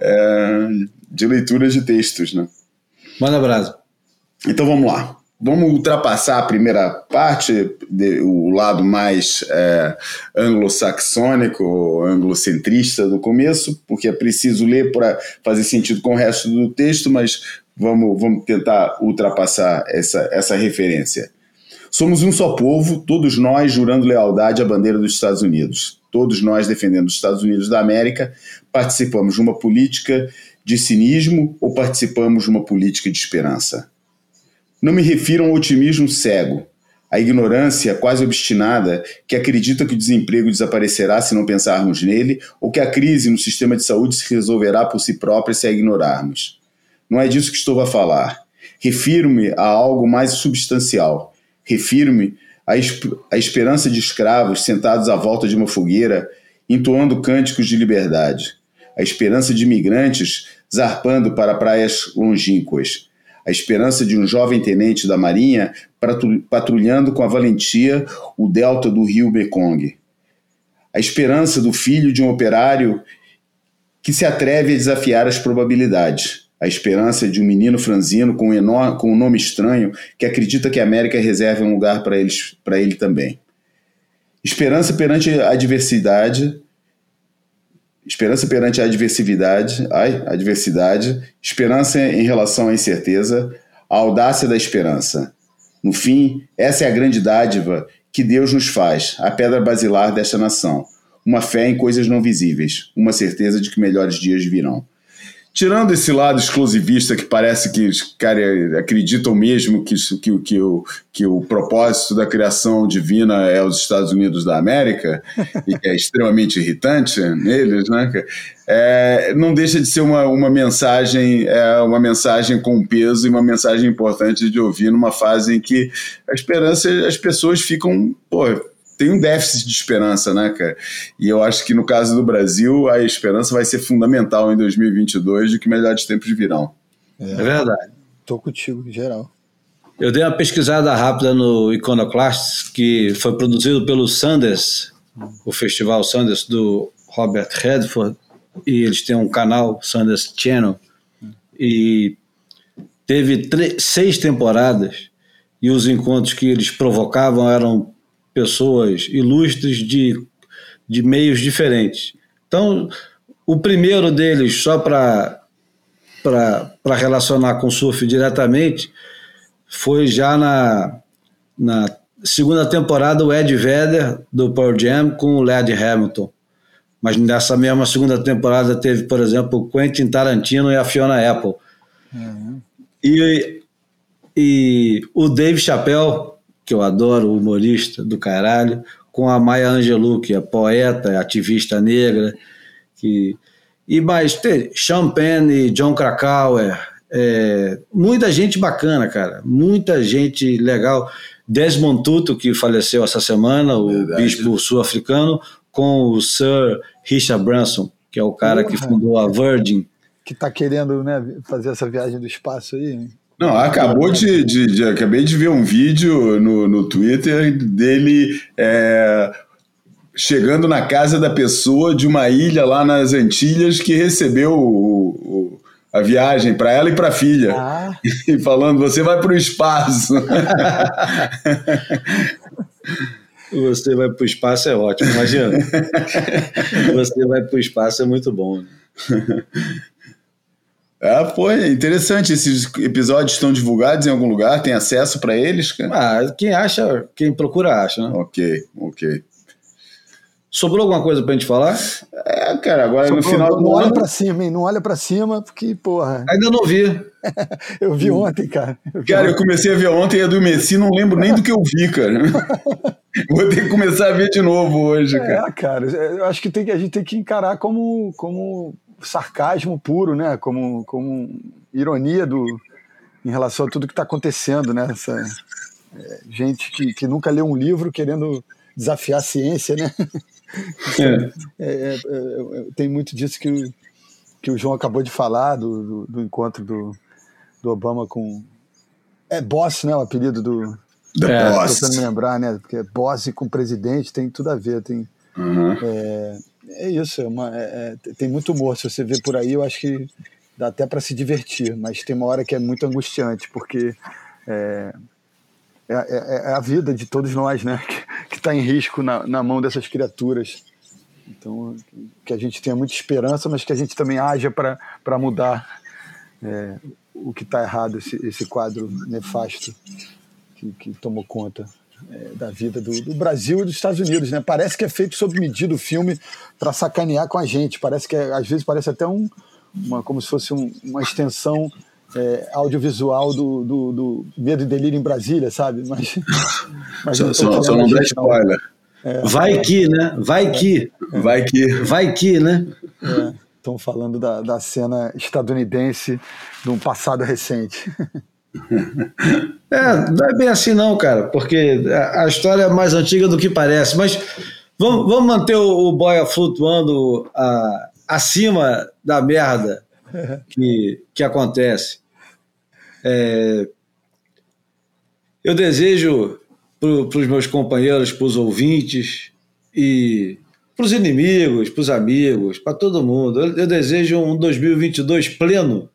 Speaker 1: é, de leituras de textos, né?
Speaker 2: Manda abraço.
Speaker 1: Então vamos lá. Vamos ultrapassar a primeira parte, de, o lado mais é, anglo-saxônico, anglocentrista do começo, porque é preciso ler para fazer sentido com o resto do texto, mas vamos, vamos tentar ultrapassar essa, essa referência. Somos um só povo, todos nós jurando lealdade à bandeira dos Estados Unidos. Todos nós defendendo os Estados Unidos da América, participamos de uma política de cinismo ou participamos de uma política de esperança. Não me refiro a um otimismo cego, a ignorância quase obstinada que acredita que o desemprego desaparecerá se não pensarmos nele ou que a crise no sistema de saúde se resolverá por si própria se a ignorarmos. Não é disso que estou a falar. Refiro-me a algo mais substancial. Refiro-me à, esp à esperança de escravos sentados à volta de uma fogueira, entoando cânticos de liberdade. A esperança de imigrantes zarpando para praias longínquas a esperança de um jovem tenente da Marinha patrulhando com a valentia o delta do rio Mekong. A esperança do filho de um operário que se atreve a desafiar as probabilidades. A esperança de um menino franzino com um, enorme, com um nome estranho que acredita que a América reserva um lugar para ele também. Esperança perante a adversidade, Esperança perante a adversidade, ai, adversidade, esperança em relação à incerteza, a audácia da esperança. No fim, essa é a grande dádiva que Deus nos faz, a pedra basilar desta nação. Uma fé em coisas não visíveis, uma certeza de que melhores dias virão. Tirando esse lado exclusivista que parece que os caras acreditam mesmo que, que, que, o, que o propósito da criação divina é os Estados Unidos da América, e que é extremamente irritante neles, né? É, não deixa de ser uma, uma mensagem é, uma mensagem com peso e uma mensagem importante de ouvir numa fase em que a esperança, as pessoas ficam, pô, tem um déficit de esperança, né, cara? E eu acho que no caso do Brasil, a esperança vai ser fundamental em 2022 de que melhores tempos virão.
Speaker 2: É, é verdade.
Speaker 3: Tô contigo, em geral.
Speaker 2: Eu dei uma pesquisada rápida no Iconoclasts, que foi produzido pelo Sanders, o festival Sanders do Robert Redford, e eles têm um canal, Sanders Channel, e teve seis temporadas, e os encontros que eles provocavam eram pessoas ilustres de, de meios diferentes. Então, o primeiro deles, só para relacionar com o surf diretamente, foi já na, na segunda temporada o Ed Vedder do Pearl Jam com o Led Hamilton. Mas nessa mesma segunda temporada teve, por exemplo, o Quentin Tarantino e a Fiona Apple. Uhum. E, e o Dave Chappelle, que eu adoro, humorista do caralho, com a Maya Angelou, que é poeta, ativista negra, que e mais tem Champagne John Krakauer, é, muita gente bacana, cara, muita gente legal. Desmond Tutu, que faleceu essa semana, o Verdade. bispo sul-africano, com o Sir Richard Branson, que é o cara que fundou a Virgin.
Speaker 3: Que está querendo né, fazer essa viagem do espaço aí.
Speaker 1: Não, acabou de, de, de, Acabei de ver um vídeo no, no Twitter dele é, chegando na casa da pessoa de uma ilha lá nas Antilhas que recebeu o, o, a viagem para ela e para a filha. Ah. E falando: você vai para o espaço.
Speaker 2: Você vai para o espaço é ótimo, imagina. Você vai para o espaço é muito bom. Né?
Speaker 1: Ah, foi interessante. Esses episódios estão divulgados em algum lugar? Tem acesso para eles?
Speaker 2: Cara? Ah, quem acha, quem procura acha, né?
Speaker 1: Ok, ok.
Speaker 2: Sobrou alguma coisa pra gente falar?
Speaker 1: É, cara, agora Sobrou, no final
Speaker 3: do Não olha pra cima, hein? Não olha pra cima, porque, porra.
Speaker 2: Ainda não vi.
Speaker 3: eu vi ontem, cara.
Speaker 1: Eu vi cara, ontem. eu comecei a ver ontem e adormeci, não lembro nem do que eu vi, cara. Vou ter que começar a ver de novo hoje,
Speaker 3: é,
Speaker 1: cara.
Speaker 3: É, cara, eu acho que, tem, a gente tem que encarar como, como sarcasmo puro, né? Como, como ironia do, em relação a tudo que está acontecendo, né? Essa, é, gente que, que nunca leu um livro querendo desafiar a ciência, né? É. É, é, é, tem muito disso que, o, que o João acabou de falar, do, do, do, encontro do, do Obama com. É Boss, né? O apelido do.
Speaker 1: The é,
Speaker 3: Boss. Tentando me lembrar, né? Porque Boss com presidente tem tudo a ver. Tem, uhum. é, é isso, é uma, é, tem muito humor. Se você vê por aí, eu acho que dá até para se divertir, mas tem uma hora que é muito angustiante, porque é, é, é, é a vida de todos nós, né? Que está em risco na, na mão dessas criaturas. Então, que a gente tenha muita esperança, mas que a gente também haja para mudar é, o que está errado, esse, esse quadro nefasto que, que tomou conta é, da vida do, do, Brasil e dos Estados Unidos. Né? Parece que é feito sob medida o filme para sacanear com a gente. Parece que, é, às vezes, parece até um, uma, como se fosse um, uma extensão é, audiovisual do, do, do, Medo e Delírio em Brasília, sabe? Mas,
Speaker 1: mas só, só, só não dá spoiler.
Speaker 2: É, vai que, né? Vai que.
Speaker 1: É, vai que.
Speaker 2: Vai que, né?
Speaker 3: Estão é, falando da, da cena estadunidense de um passado recente.
Speaker 2: É, não é bem assim não, cara, porque a história é mais antiga do que parece, mas vamos, vamos manter o, o Boia flutuando a, acima da merda que, que acontece. É, eu desejo para os meus companheiros, para os ouvintes e para os inimigos, para os amigos, para todo mundo. Eu, eu, desejo um 2022 pleno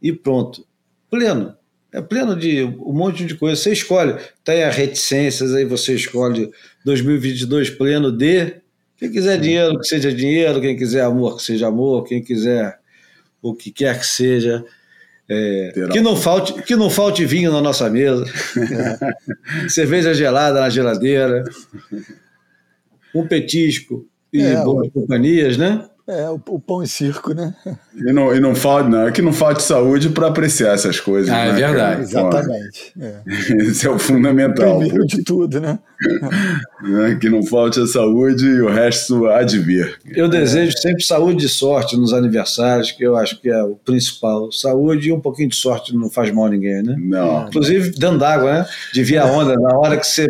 Speaker 2: e pronto. Pleno. É pleno de um monte de coisa. Você escolhe. Tem as reticências, aí você escolhe 2022 pleno de. Quem quiser dinheiro, que seja dinheiro. Quem quiser amor, que seja amor. Quem quiser o que quer que seja. É, que, não falte, que não falte vinho na nossa mesa, cerveja gelada na geladeira, um petisco e é, boas companhias, né?
Speaker 3: É, o, o, pão e circo, né?
Speaker 1: E não, e não falta, não, é que não falte saúde para apreciar essas coisas.
Speaker 2: Ah, é né, é verdade. Cara?
Speaker 3: Exatamente.
Speaker 1: É. Esse é o fundamental.
Speaker 3: Primeiro de tudo, né?
Speaker 1: É, que não falte a saúde e o resto há de vir.
Speaker 2: Eu desejo sempre saúde e sorte nos aniversários, que eu acho que é o principal. Saúde e um pouquinho de sorte não faz mal a ninguém, né?
Speaker 1: Não.
Speaker 2: Inclusive dando água, né? De via onda, na hora que você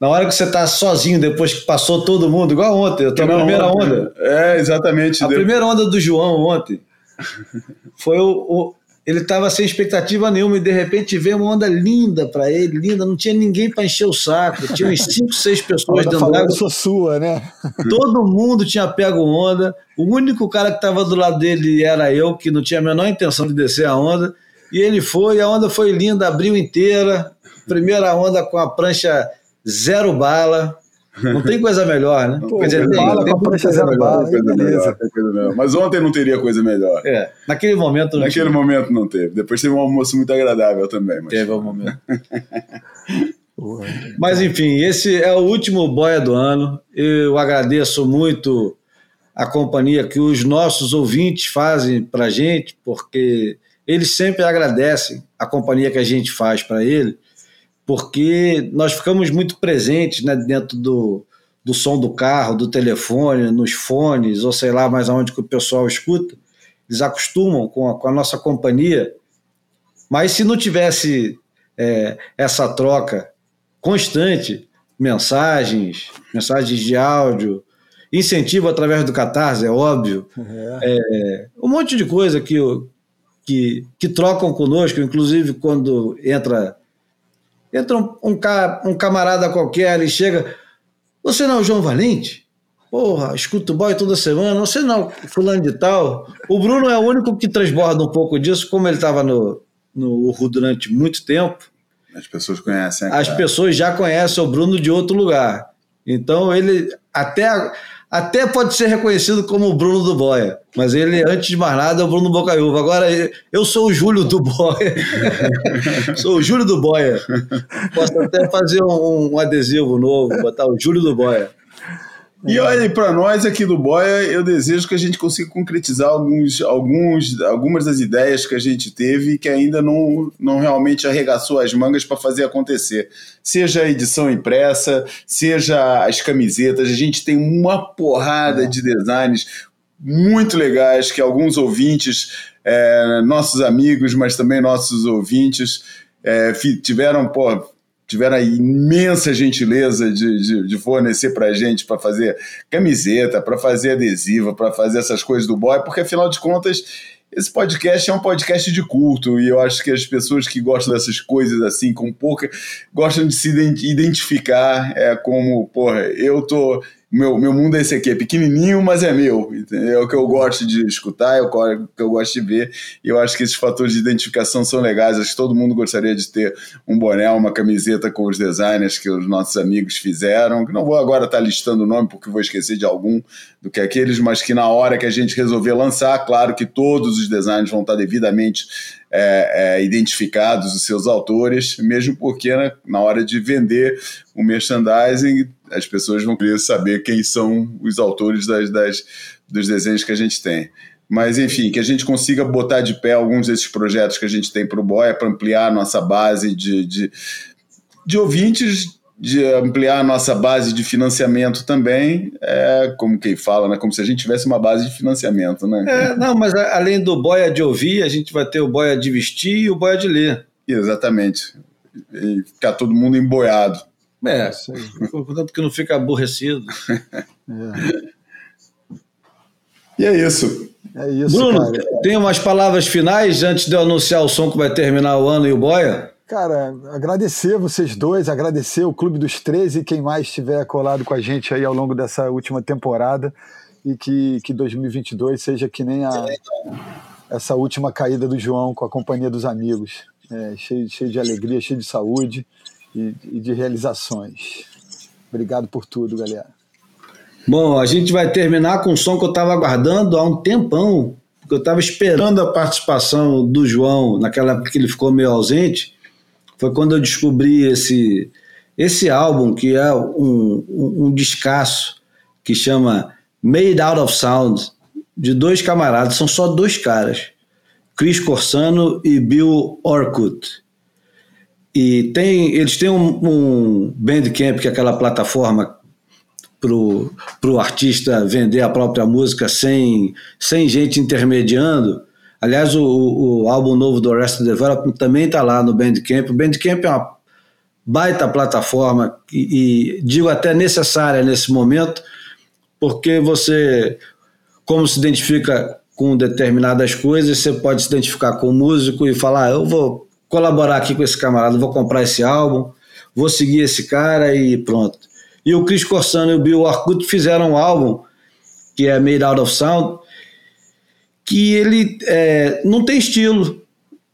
Speaker 2: na hora que você está sozinho, depois que passou todo mundo, igual ontem, eu tô na primeira onda.
Speaker 1: É, exatamente.
Speaker 2: A primeira onda do João ontem foi o. o ele estava sem expectativa nenhuma e de repente veio uma onda linda para ele, linda, não tinha ninguém para encher o saco, tinha uns 5, 6 pessoas dentro d'água.
Speaker 3: sou sua, né?
Speaker 2: Todo mundo tinha pego onda, o único cara que estava do lado dele era eu, que não tinha a menor intenção de descer a onda, e ele foi, a onda foi linda, abriu inteira, primeira onda com a prancha zero bala. Não tem coisa melhor, né?
Speaker 3: Pô, Quer dizer, tem, bala tem com a zero melhor, bala, coisa
Speaker 1: melhor, coisa Mas ontem não teria coisa melhor.
Speaker 2: É, naquele momento
Speaker 1: não Naquele tinha. momento não teve. Depois teve um almoço muito agradável também. Mas...
Speaker 2: Teve um momento. Mas enfim, esse é o último boia do ano. Eu agradeço muito a companhia que os nossos ouvintes fazem para a gente, porque eles sempre agradecem a companhia que a gente faz para ele, porque nós ficamos muito presentes né, dentro do, do som do carro, do telefone, nos fones, ou sei lá mais aonde que o pessoal escuta. Eles acostumam com a, com a nossa companhia, mas se não tivesse é, essa troca constante, mensagens, mensagens de áudio, incentivo através do Catarse, é óbvio, é. É, um monte de coisa que, que, que trocam conosco, inclusive quando entra entra um, um, um camarada qualquer e chega, você não é o João Valente? Porra, escuto o boy toda semana, você não, fulano de tal. O Bruno é o único que transborda um pouco disso, como ele estava no, no Uhu durante muito tempo.
Speaker 1: As pessoas conhecem.
Speaker 2: As pessoas já conhecem o Bruno de outro lugar. Então ele até, até pode ser reconhecido como o Bruno do Boia, mas ele, antes de mais nada, é o Bruno Bocaiúva. Agora eu sou o Júlio do Boia. sou o Júlio do Boia. Posso até fazer um, um adesivo novo, botar o Júlio do Boia.
Speaker 1: E olha, para nós aqui do Boia, eu desejo que a gente consiga concretizar alguns, alguns, algumas das ideias que a gente teve e que ainda não, não realmente arregaçou as mangas para fazer acontecer. Seja a edição impressa, seja as camisetas, a gente tem uma porrada é. de designs muito legais que alguns ouvintes, é, nossos amigos, mas também nossos ouvintes, é, tiveram, pô, tiveram a imensa gentileza de, de, de fornecer para gente para fazer camiseta, para fazer adesiva, para fazer essas coisas do boy, porque afinal de contas esse podcast é um podcast de culto e eu acho que as pessoas que gostam dessas coisas assim com pouca gostam de se identificar é como porra eu tô meu, meu mundo é esse aqui, é pequenininho, mas é meu. Entendeu? É o que eu gosto de escutar, é o que eu gosto de ver. E eu acho que esses fatores de identificação são legais. Acho que todo mundo gostaria de ter um boné, uma camiseta com os designers que os nossos amigos fizeram. Que não vou agora estar listando o nome porque vou esquecer de algum do que aqueles, mas que na hora que a gente resolver lançar, claro que todos os designs vão estar devidamente é, é, identificados os seus autores, mesmo porque né, na hora de vender o merchandising as pessoas vão querer saber quem são os autores das, das, dos desenhos que a gente tem. Mas, enfim, que a gente consiga botar de pé alguns desses projetos que a gente tem para o Boia, para ampliar a nossa base de, de, de ouvintes, de ampliar a nossa base de financiamento também, é como quem fala, né? Como se a gente tivesse uma base de financiamento, né?
Speaker 2: É, não, mas além do boia de ouvir, a gente vai ter o boia de vestir e o boia de ler.
Speaker 1: Exatamente. E ficar todo mundo emboiado.
Speaker 2: É, contanto que não fica aborrecido.
Speaker 1: É. E é isso.
Speaker 3: É isso,
Speaker 2: Bruno, cara. tem umas palavras finais antes de eu anunciar o som que vai terminar o ano e o Boia?
Speaker 3: Cara, agradecer vocês dois, agradecer o Clube dos 13 e quem mais estiver colado com a gente aí ao longo dessa última temporada e que, que 2022 seja que nem a, essa última caída do João com a companhia dos amigos. É, cheio, cheio de alegria, cheio de saúde e, de realizações. Obrigado por tudo, galera.
Speaker 2: Bom, a gente vai terminar com um som que eu estava aguardando há um tempão, porque eu estava esperando a participação do João naquela época que ele ficou meio ausente. Foi quando eu descobri esse, esse álbum, que é um, um, um descasso, que chama Made Out of Sound, de dois camaradas, são só dois caras, Chris Corsano e Bill Orkut. E tem, eles têm um, um Bandcamp, que é aquela plataforma para o artista vender a própria música sem, sem gente intermediando. Aliás, o, o álbum novo do Arrested Development também está lá no Bandcamp. O Bandcamp é uma baita plataforma e, e digo até necessária nesse momento, porque você, como se identifica com determinadas coisas, você pode se identificar com o músico e falar, ah, eu vou colaborar aqui com esse camarada, vou comprar esse álbum, vou seguir esse cara e pronto. E o Chris Corsano e o Bill Orkut fizeram um álbum que é Made Out of Sound, que ele é, não tem estilo.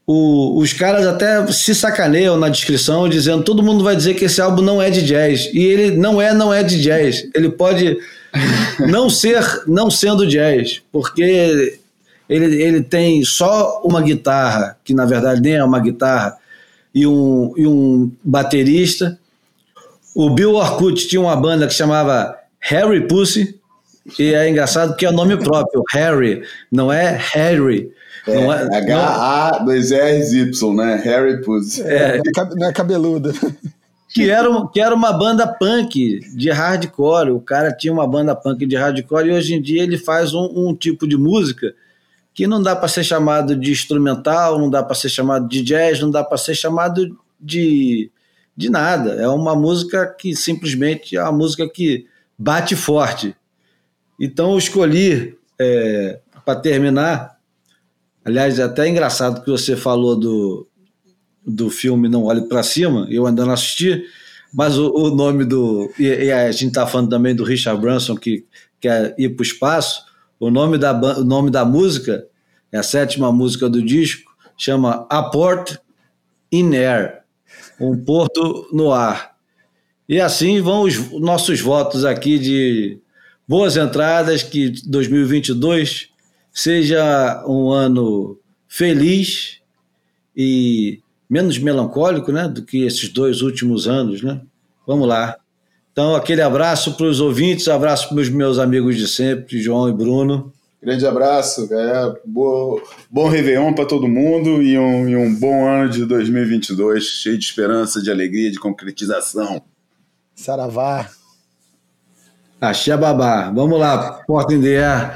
Speaker 2: O, os caras até se sacaneiam na descrição dizendo todo mundo vai dizer que esse álbum não é de jazz e ele não é não é de jazz ele pode não ser não sendo jazz porque ele, ele tem só uma guitarra, que na verdade nem é uma guitarra, e um, e um baterista, O Bill Orkut tinha uma banda que chamava Harry Pussy, e é engraçado porque é o nome próprio, Harry, não é Harry.
Speaker 1: É, não é, H-A-2-R-Y, né? Harry Pussy.
Speaker 3: É, não é cabeludo.
Speaker 2: Que era, que era uma banda punk de hardcore. O cara tinha uma banda punk de hardcore e hoje em dia ele faz um, um tipo de música que não dá para ser chamado de instrumental, não dá para ser chamado de jazz, não dá para ser chamado de, de nada. É uma música que simplesmente é uma música que bate forte. Então eu escolhi, é, para terminar, aliás, é até engraçado que você falou do, do filme Não Olhe para Cima, eu ainda não assisti, mas o, o nome do. E, e, a gente está falando também do Richard Branson, que quer ir para o espaço. O nome, da, o nome da música, é a sétima música do disco, chama A Port in Air um porto no ar. E assim vão os nossos votos aqui de boas entradas, que 2022 seja um ano feliz e menos melancólico, né, do que esses dois últimos anos, né? Vamos lá. Então, aquele abraço para os ouvintes, abraço para os meus amigos de sempre, João e Bruno.
Speaker 1: Grande abraço, é, boa, bom Réveillon para todo mundo e um, e um bom ano de 2022, cheio de esperança, de alegria, de concretização.
Speaker 3: Saravá.
Speaker 2: Axé babá. Vamos lá, Porta India.